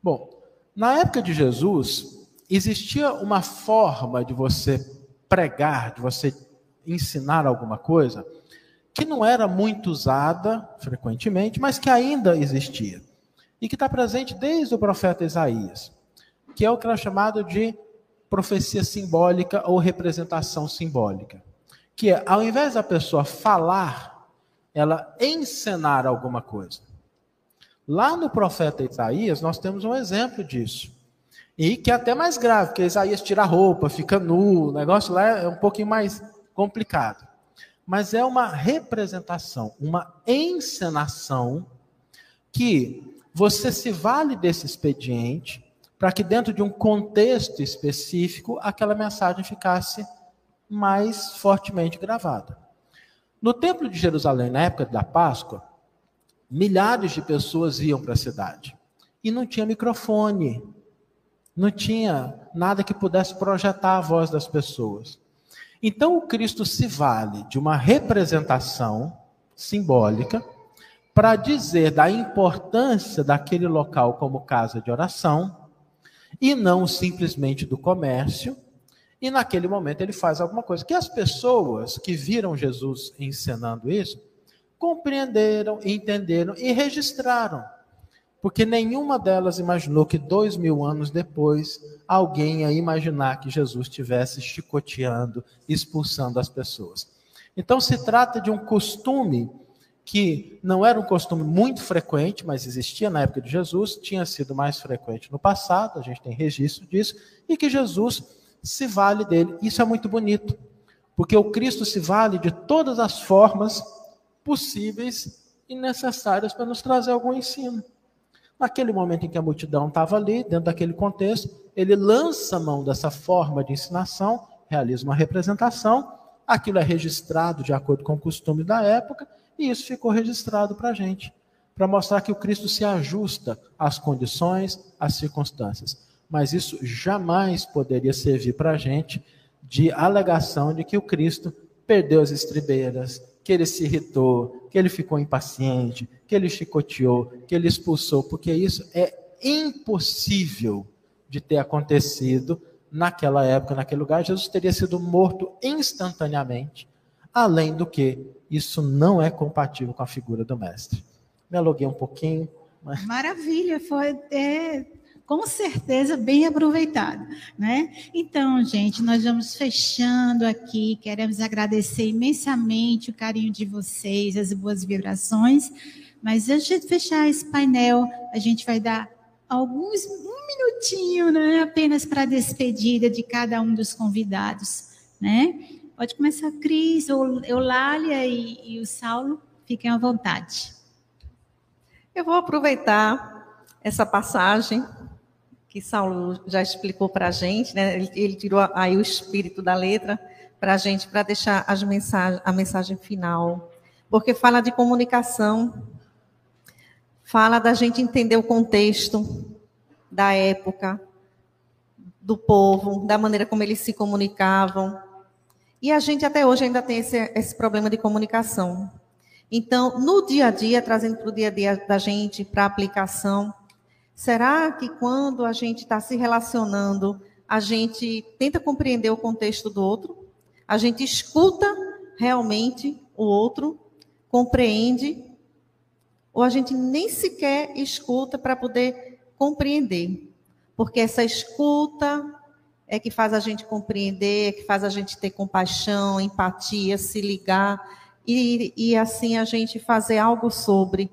Bom, na época de Jesus, existia uma forma de você pregar, de você ensinar alguma coisa, que não era muito usada frequentemente, mas que ainda existia. E que está presente desde o profeta Isaías, que é o que era chamado de profecia simbólica ou representação simbólica. Que é, ao invés da pessoa falar, ela encenar alguma coisa. Lá no profeta Isaías, nós temos um exemplo disso. E que é até mais grave, porque Isaías tira a roupa, fica nu, o negócio lá é um pouquinho mais complicado. Mas é uma representação, uma encenação que você se vale desse expediente para que dentro de um contexto específico aquela mensagem ficasse mais fortemente gravada. No Templo de Jerusalém, na época da Páscoa, milhares de pessoas iam para a cidade e não tinha microfone, não tinha nada que pudesse projetar a voz das pessoas. Então o Cristo se vale de uma representação simbólica para dizer da importância daquele local como casa de oração e não simplesmente do comércio. E naquele momento ele faz alguma coisa que as pessoas que viram Jesus ensinando isso compreenderam, entenderam e registraram. Porque nenhuma delas imaginou que dois mil anos depois alguém ia imaginar que Jesus estivesse chicoteando, expulsando as pessoas. Então se trata de um costume que não era um costume muito frequente, mas existia na época de Jesus, tinha sido mais frequente no passado, a gente tem registro disso, e que Jesus se vale dele. Isso é muito bonito, porque o Cristo se vale de todas as formas possíveis e necessárias para nos trazer algum ensino. Naquele momento em que a multidão estava ali, dentro daquele contexto, ele lança mão dessa forma de ensinação, realiza uma representação, aquilo é registrado de acordo com o costume da época, e isso ficou registrado para a gente, para mostrar que o Cristo se ajusta às condições, às circunstâncias. Mas isso jamais poderia servir para a gente de alegação de que o Cristo perdeu as estribeiras, que ele se irritou, que ele ficou impaciente, que ele chicoteou, que ele expulsou, porque isso é impossível de ter acontecido naquela época, naquele lugar. Jesus teria sido morto instantaneamente Além do que, isso não é compatível com a figura do mestre. Me aluguei um pouquinho. Mas... Maravilha, foi é, com certeza bem aproveitado, né? Então, gente, nós vamos fechando aqui. Queremos agradecer imensamente o carinho de vocês, as boas vibrações. Mas antes de fechar esse painel, a gente vai dar alguns um minutinho, né, apenas para a despedida de cada um dos convidados, né? Pode começar a Cris, Eulália e, e o Saulo, fiquem à vontade. Eu vou aproveitar essa passagem que Saulo já explicou para a gente, né? ele, ele, tirou aí o espírito da letra para a gente, para deixar as a mensagem final, porque fala de comunicação, fala da gente entender o contexto da época, do povo, da maneira como eles se comunicavam, e a gente até hoje ainda tem esse, esse problema de comunicação. Então, no dia a dia, trazendo para o dia a dia da gente, para a aplicação, será que quando a gente está se relacionando, a gente tenta compreender o contexto do outro? A gente escuta realmente o outro, compreende, ou a gente nem sequer escuta para poder compreender? Porque essa escuta, é que faz a gente compreender, é que faz a gente ter compaixão, empatia, se ligar e, e assim a gente fazer algo sobre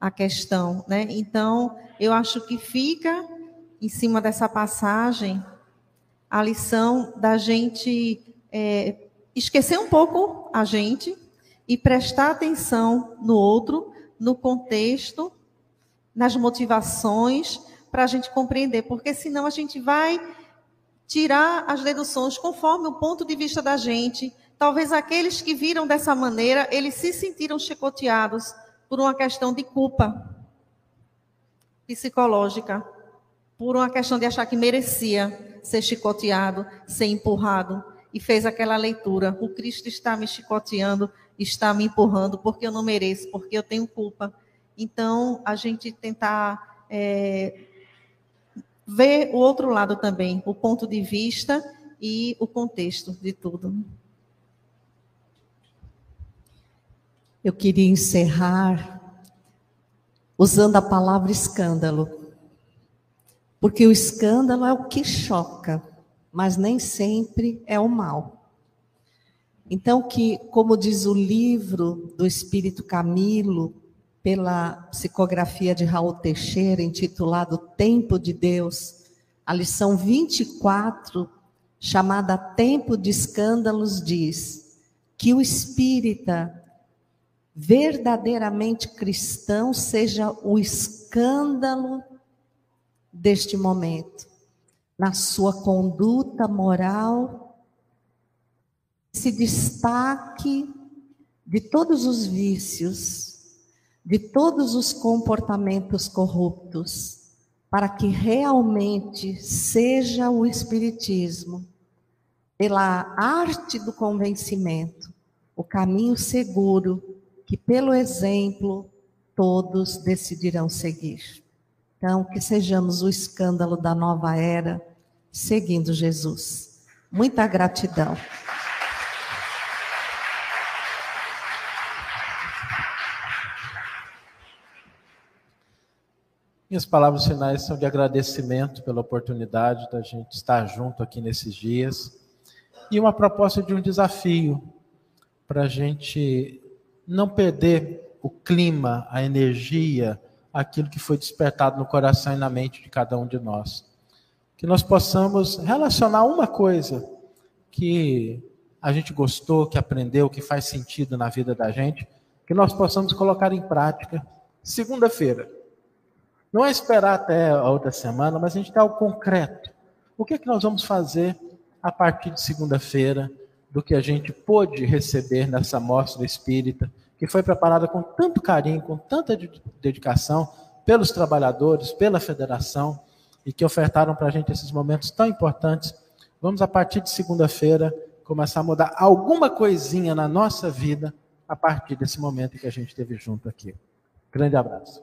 a questão, né? Então, eu acho que fica em cima dessa passagem a lição da gente é, esquecer um pouco a gente e prestar atenção no outro, no contexto, nas motivações, para a gente compreender, porque senão a gente vai tirar as deduções conforme o ponto de vista da gente. Talvez aqueles que viram dessa maneira, eles se sentiram chicoteados por uma questão de culpa psicológica, por uma questão de achar que merecia ser chicoteado, ser empurrado, e fez aquela leitura: o Cristo está me chicoteando, está me empurrando, porque eu não mereço, porque eu tenho culpa. Então, a gente tentar é, ver o outro lado também, o ponto de vista e o contexto de tudo. Eu queria encerrar usando a palavra escândalo. Porque o escândalo é o que choca, mas nem sempre é o mal. Então que, como diz o livro do Espírito Camilo, pela psicografia de Raul Teixeira, intitulado Tempo de Deus, a lição 24, chamada Tempo de Escândalos, diz que o espírita verdadeiramente cristão seja o escândalo deste momento, na sua conduta moral, se destaque de todos os vícios de todos os comportamentos corruptos, para que realmente seja o Espiritismo, pela arte do convencimento, o caminho seguro que, pelo exemplo, todos decidirão seguir. Então, que sejamos o escândalo da nova era, seguindo Jesus. Muita gratidão. Minhas palavras finais são de agradecimento pela oportunidade da gente estar junto aqui nesses dias e uma proposta de um desafio para a gente não perder o clima, a energia, aquilo que foi despertado no coração e na mente de cada um de nós. Que nós possamos relacionar uma coisa que a gente gostou, que aprendeu, que faz sentido na vida da gente, que nós possamos colocar em prática segunda-feira não é esperar até a outra semana, mas a gente dá o concreto. O que é que nós vamos fazer a partir de segunda-feira do que a gente pôde receber nessa mostra espírita, que foi preparada com tanto carinho, com tanta dedicação pelos trabalhadores, pela federação, e que ofertaram para a gente esses momentos tão importantes. Vamos, a partir de segunda-feira, começar a mudar alguma coisinha na nossa vida a partir desse momento que a gente teve junto aqui. Grande abraço.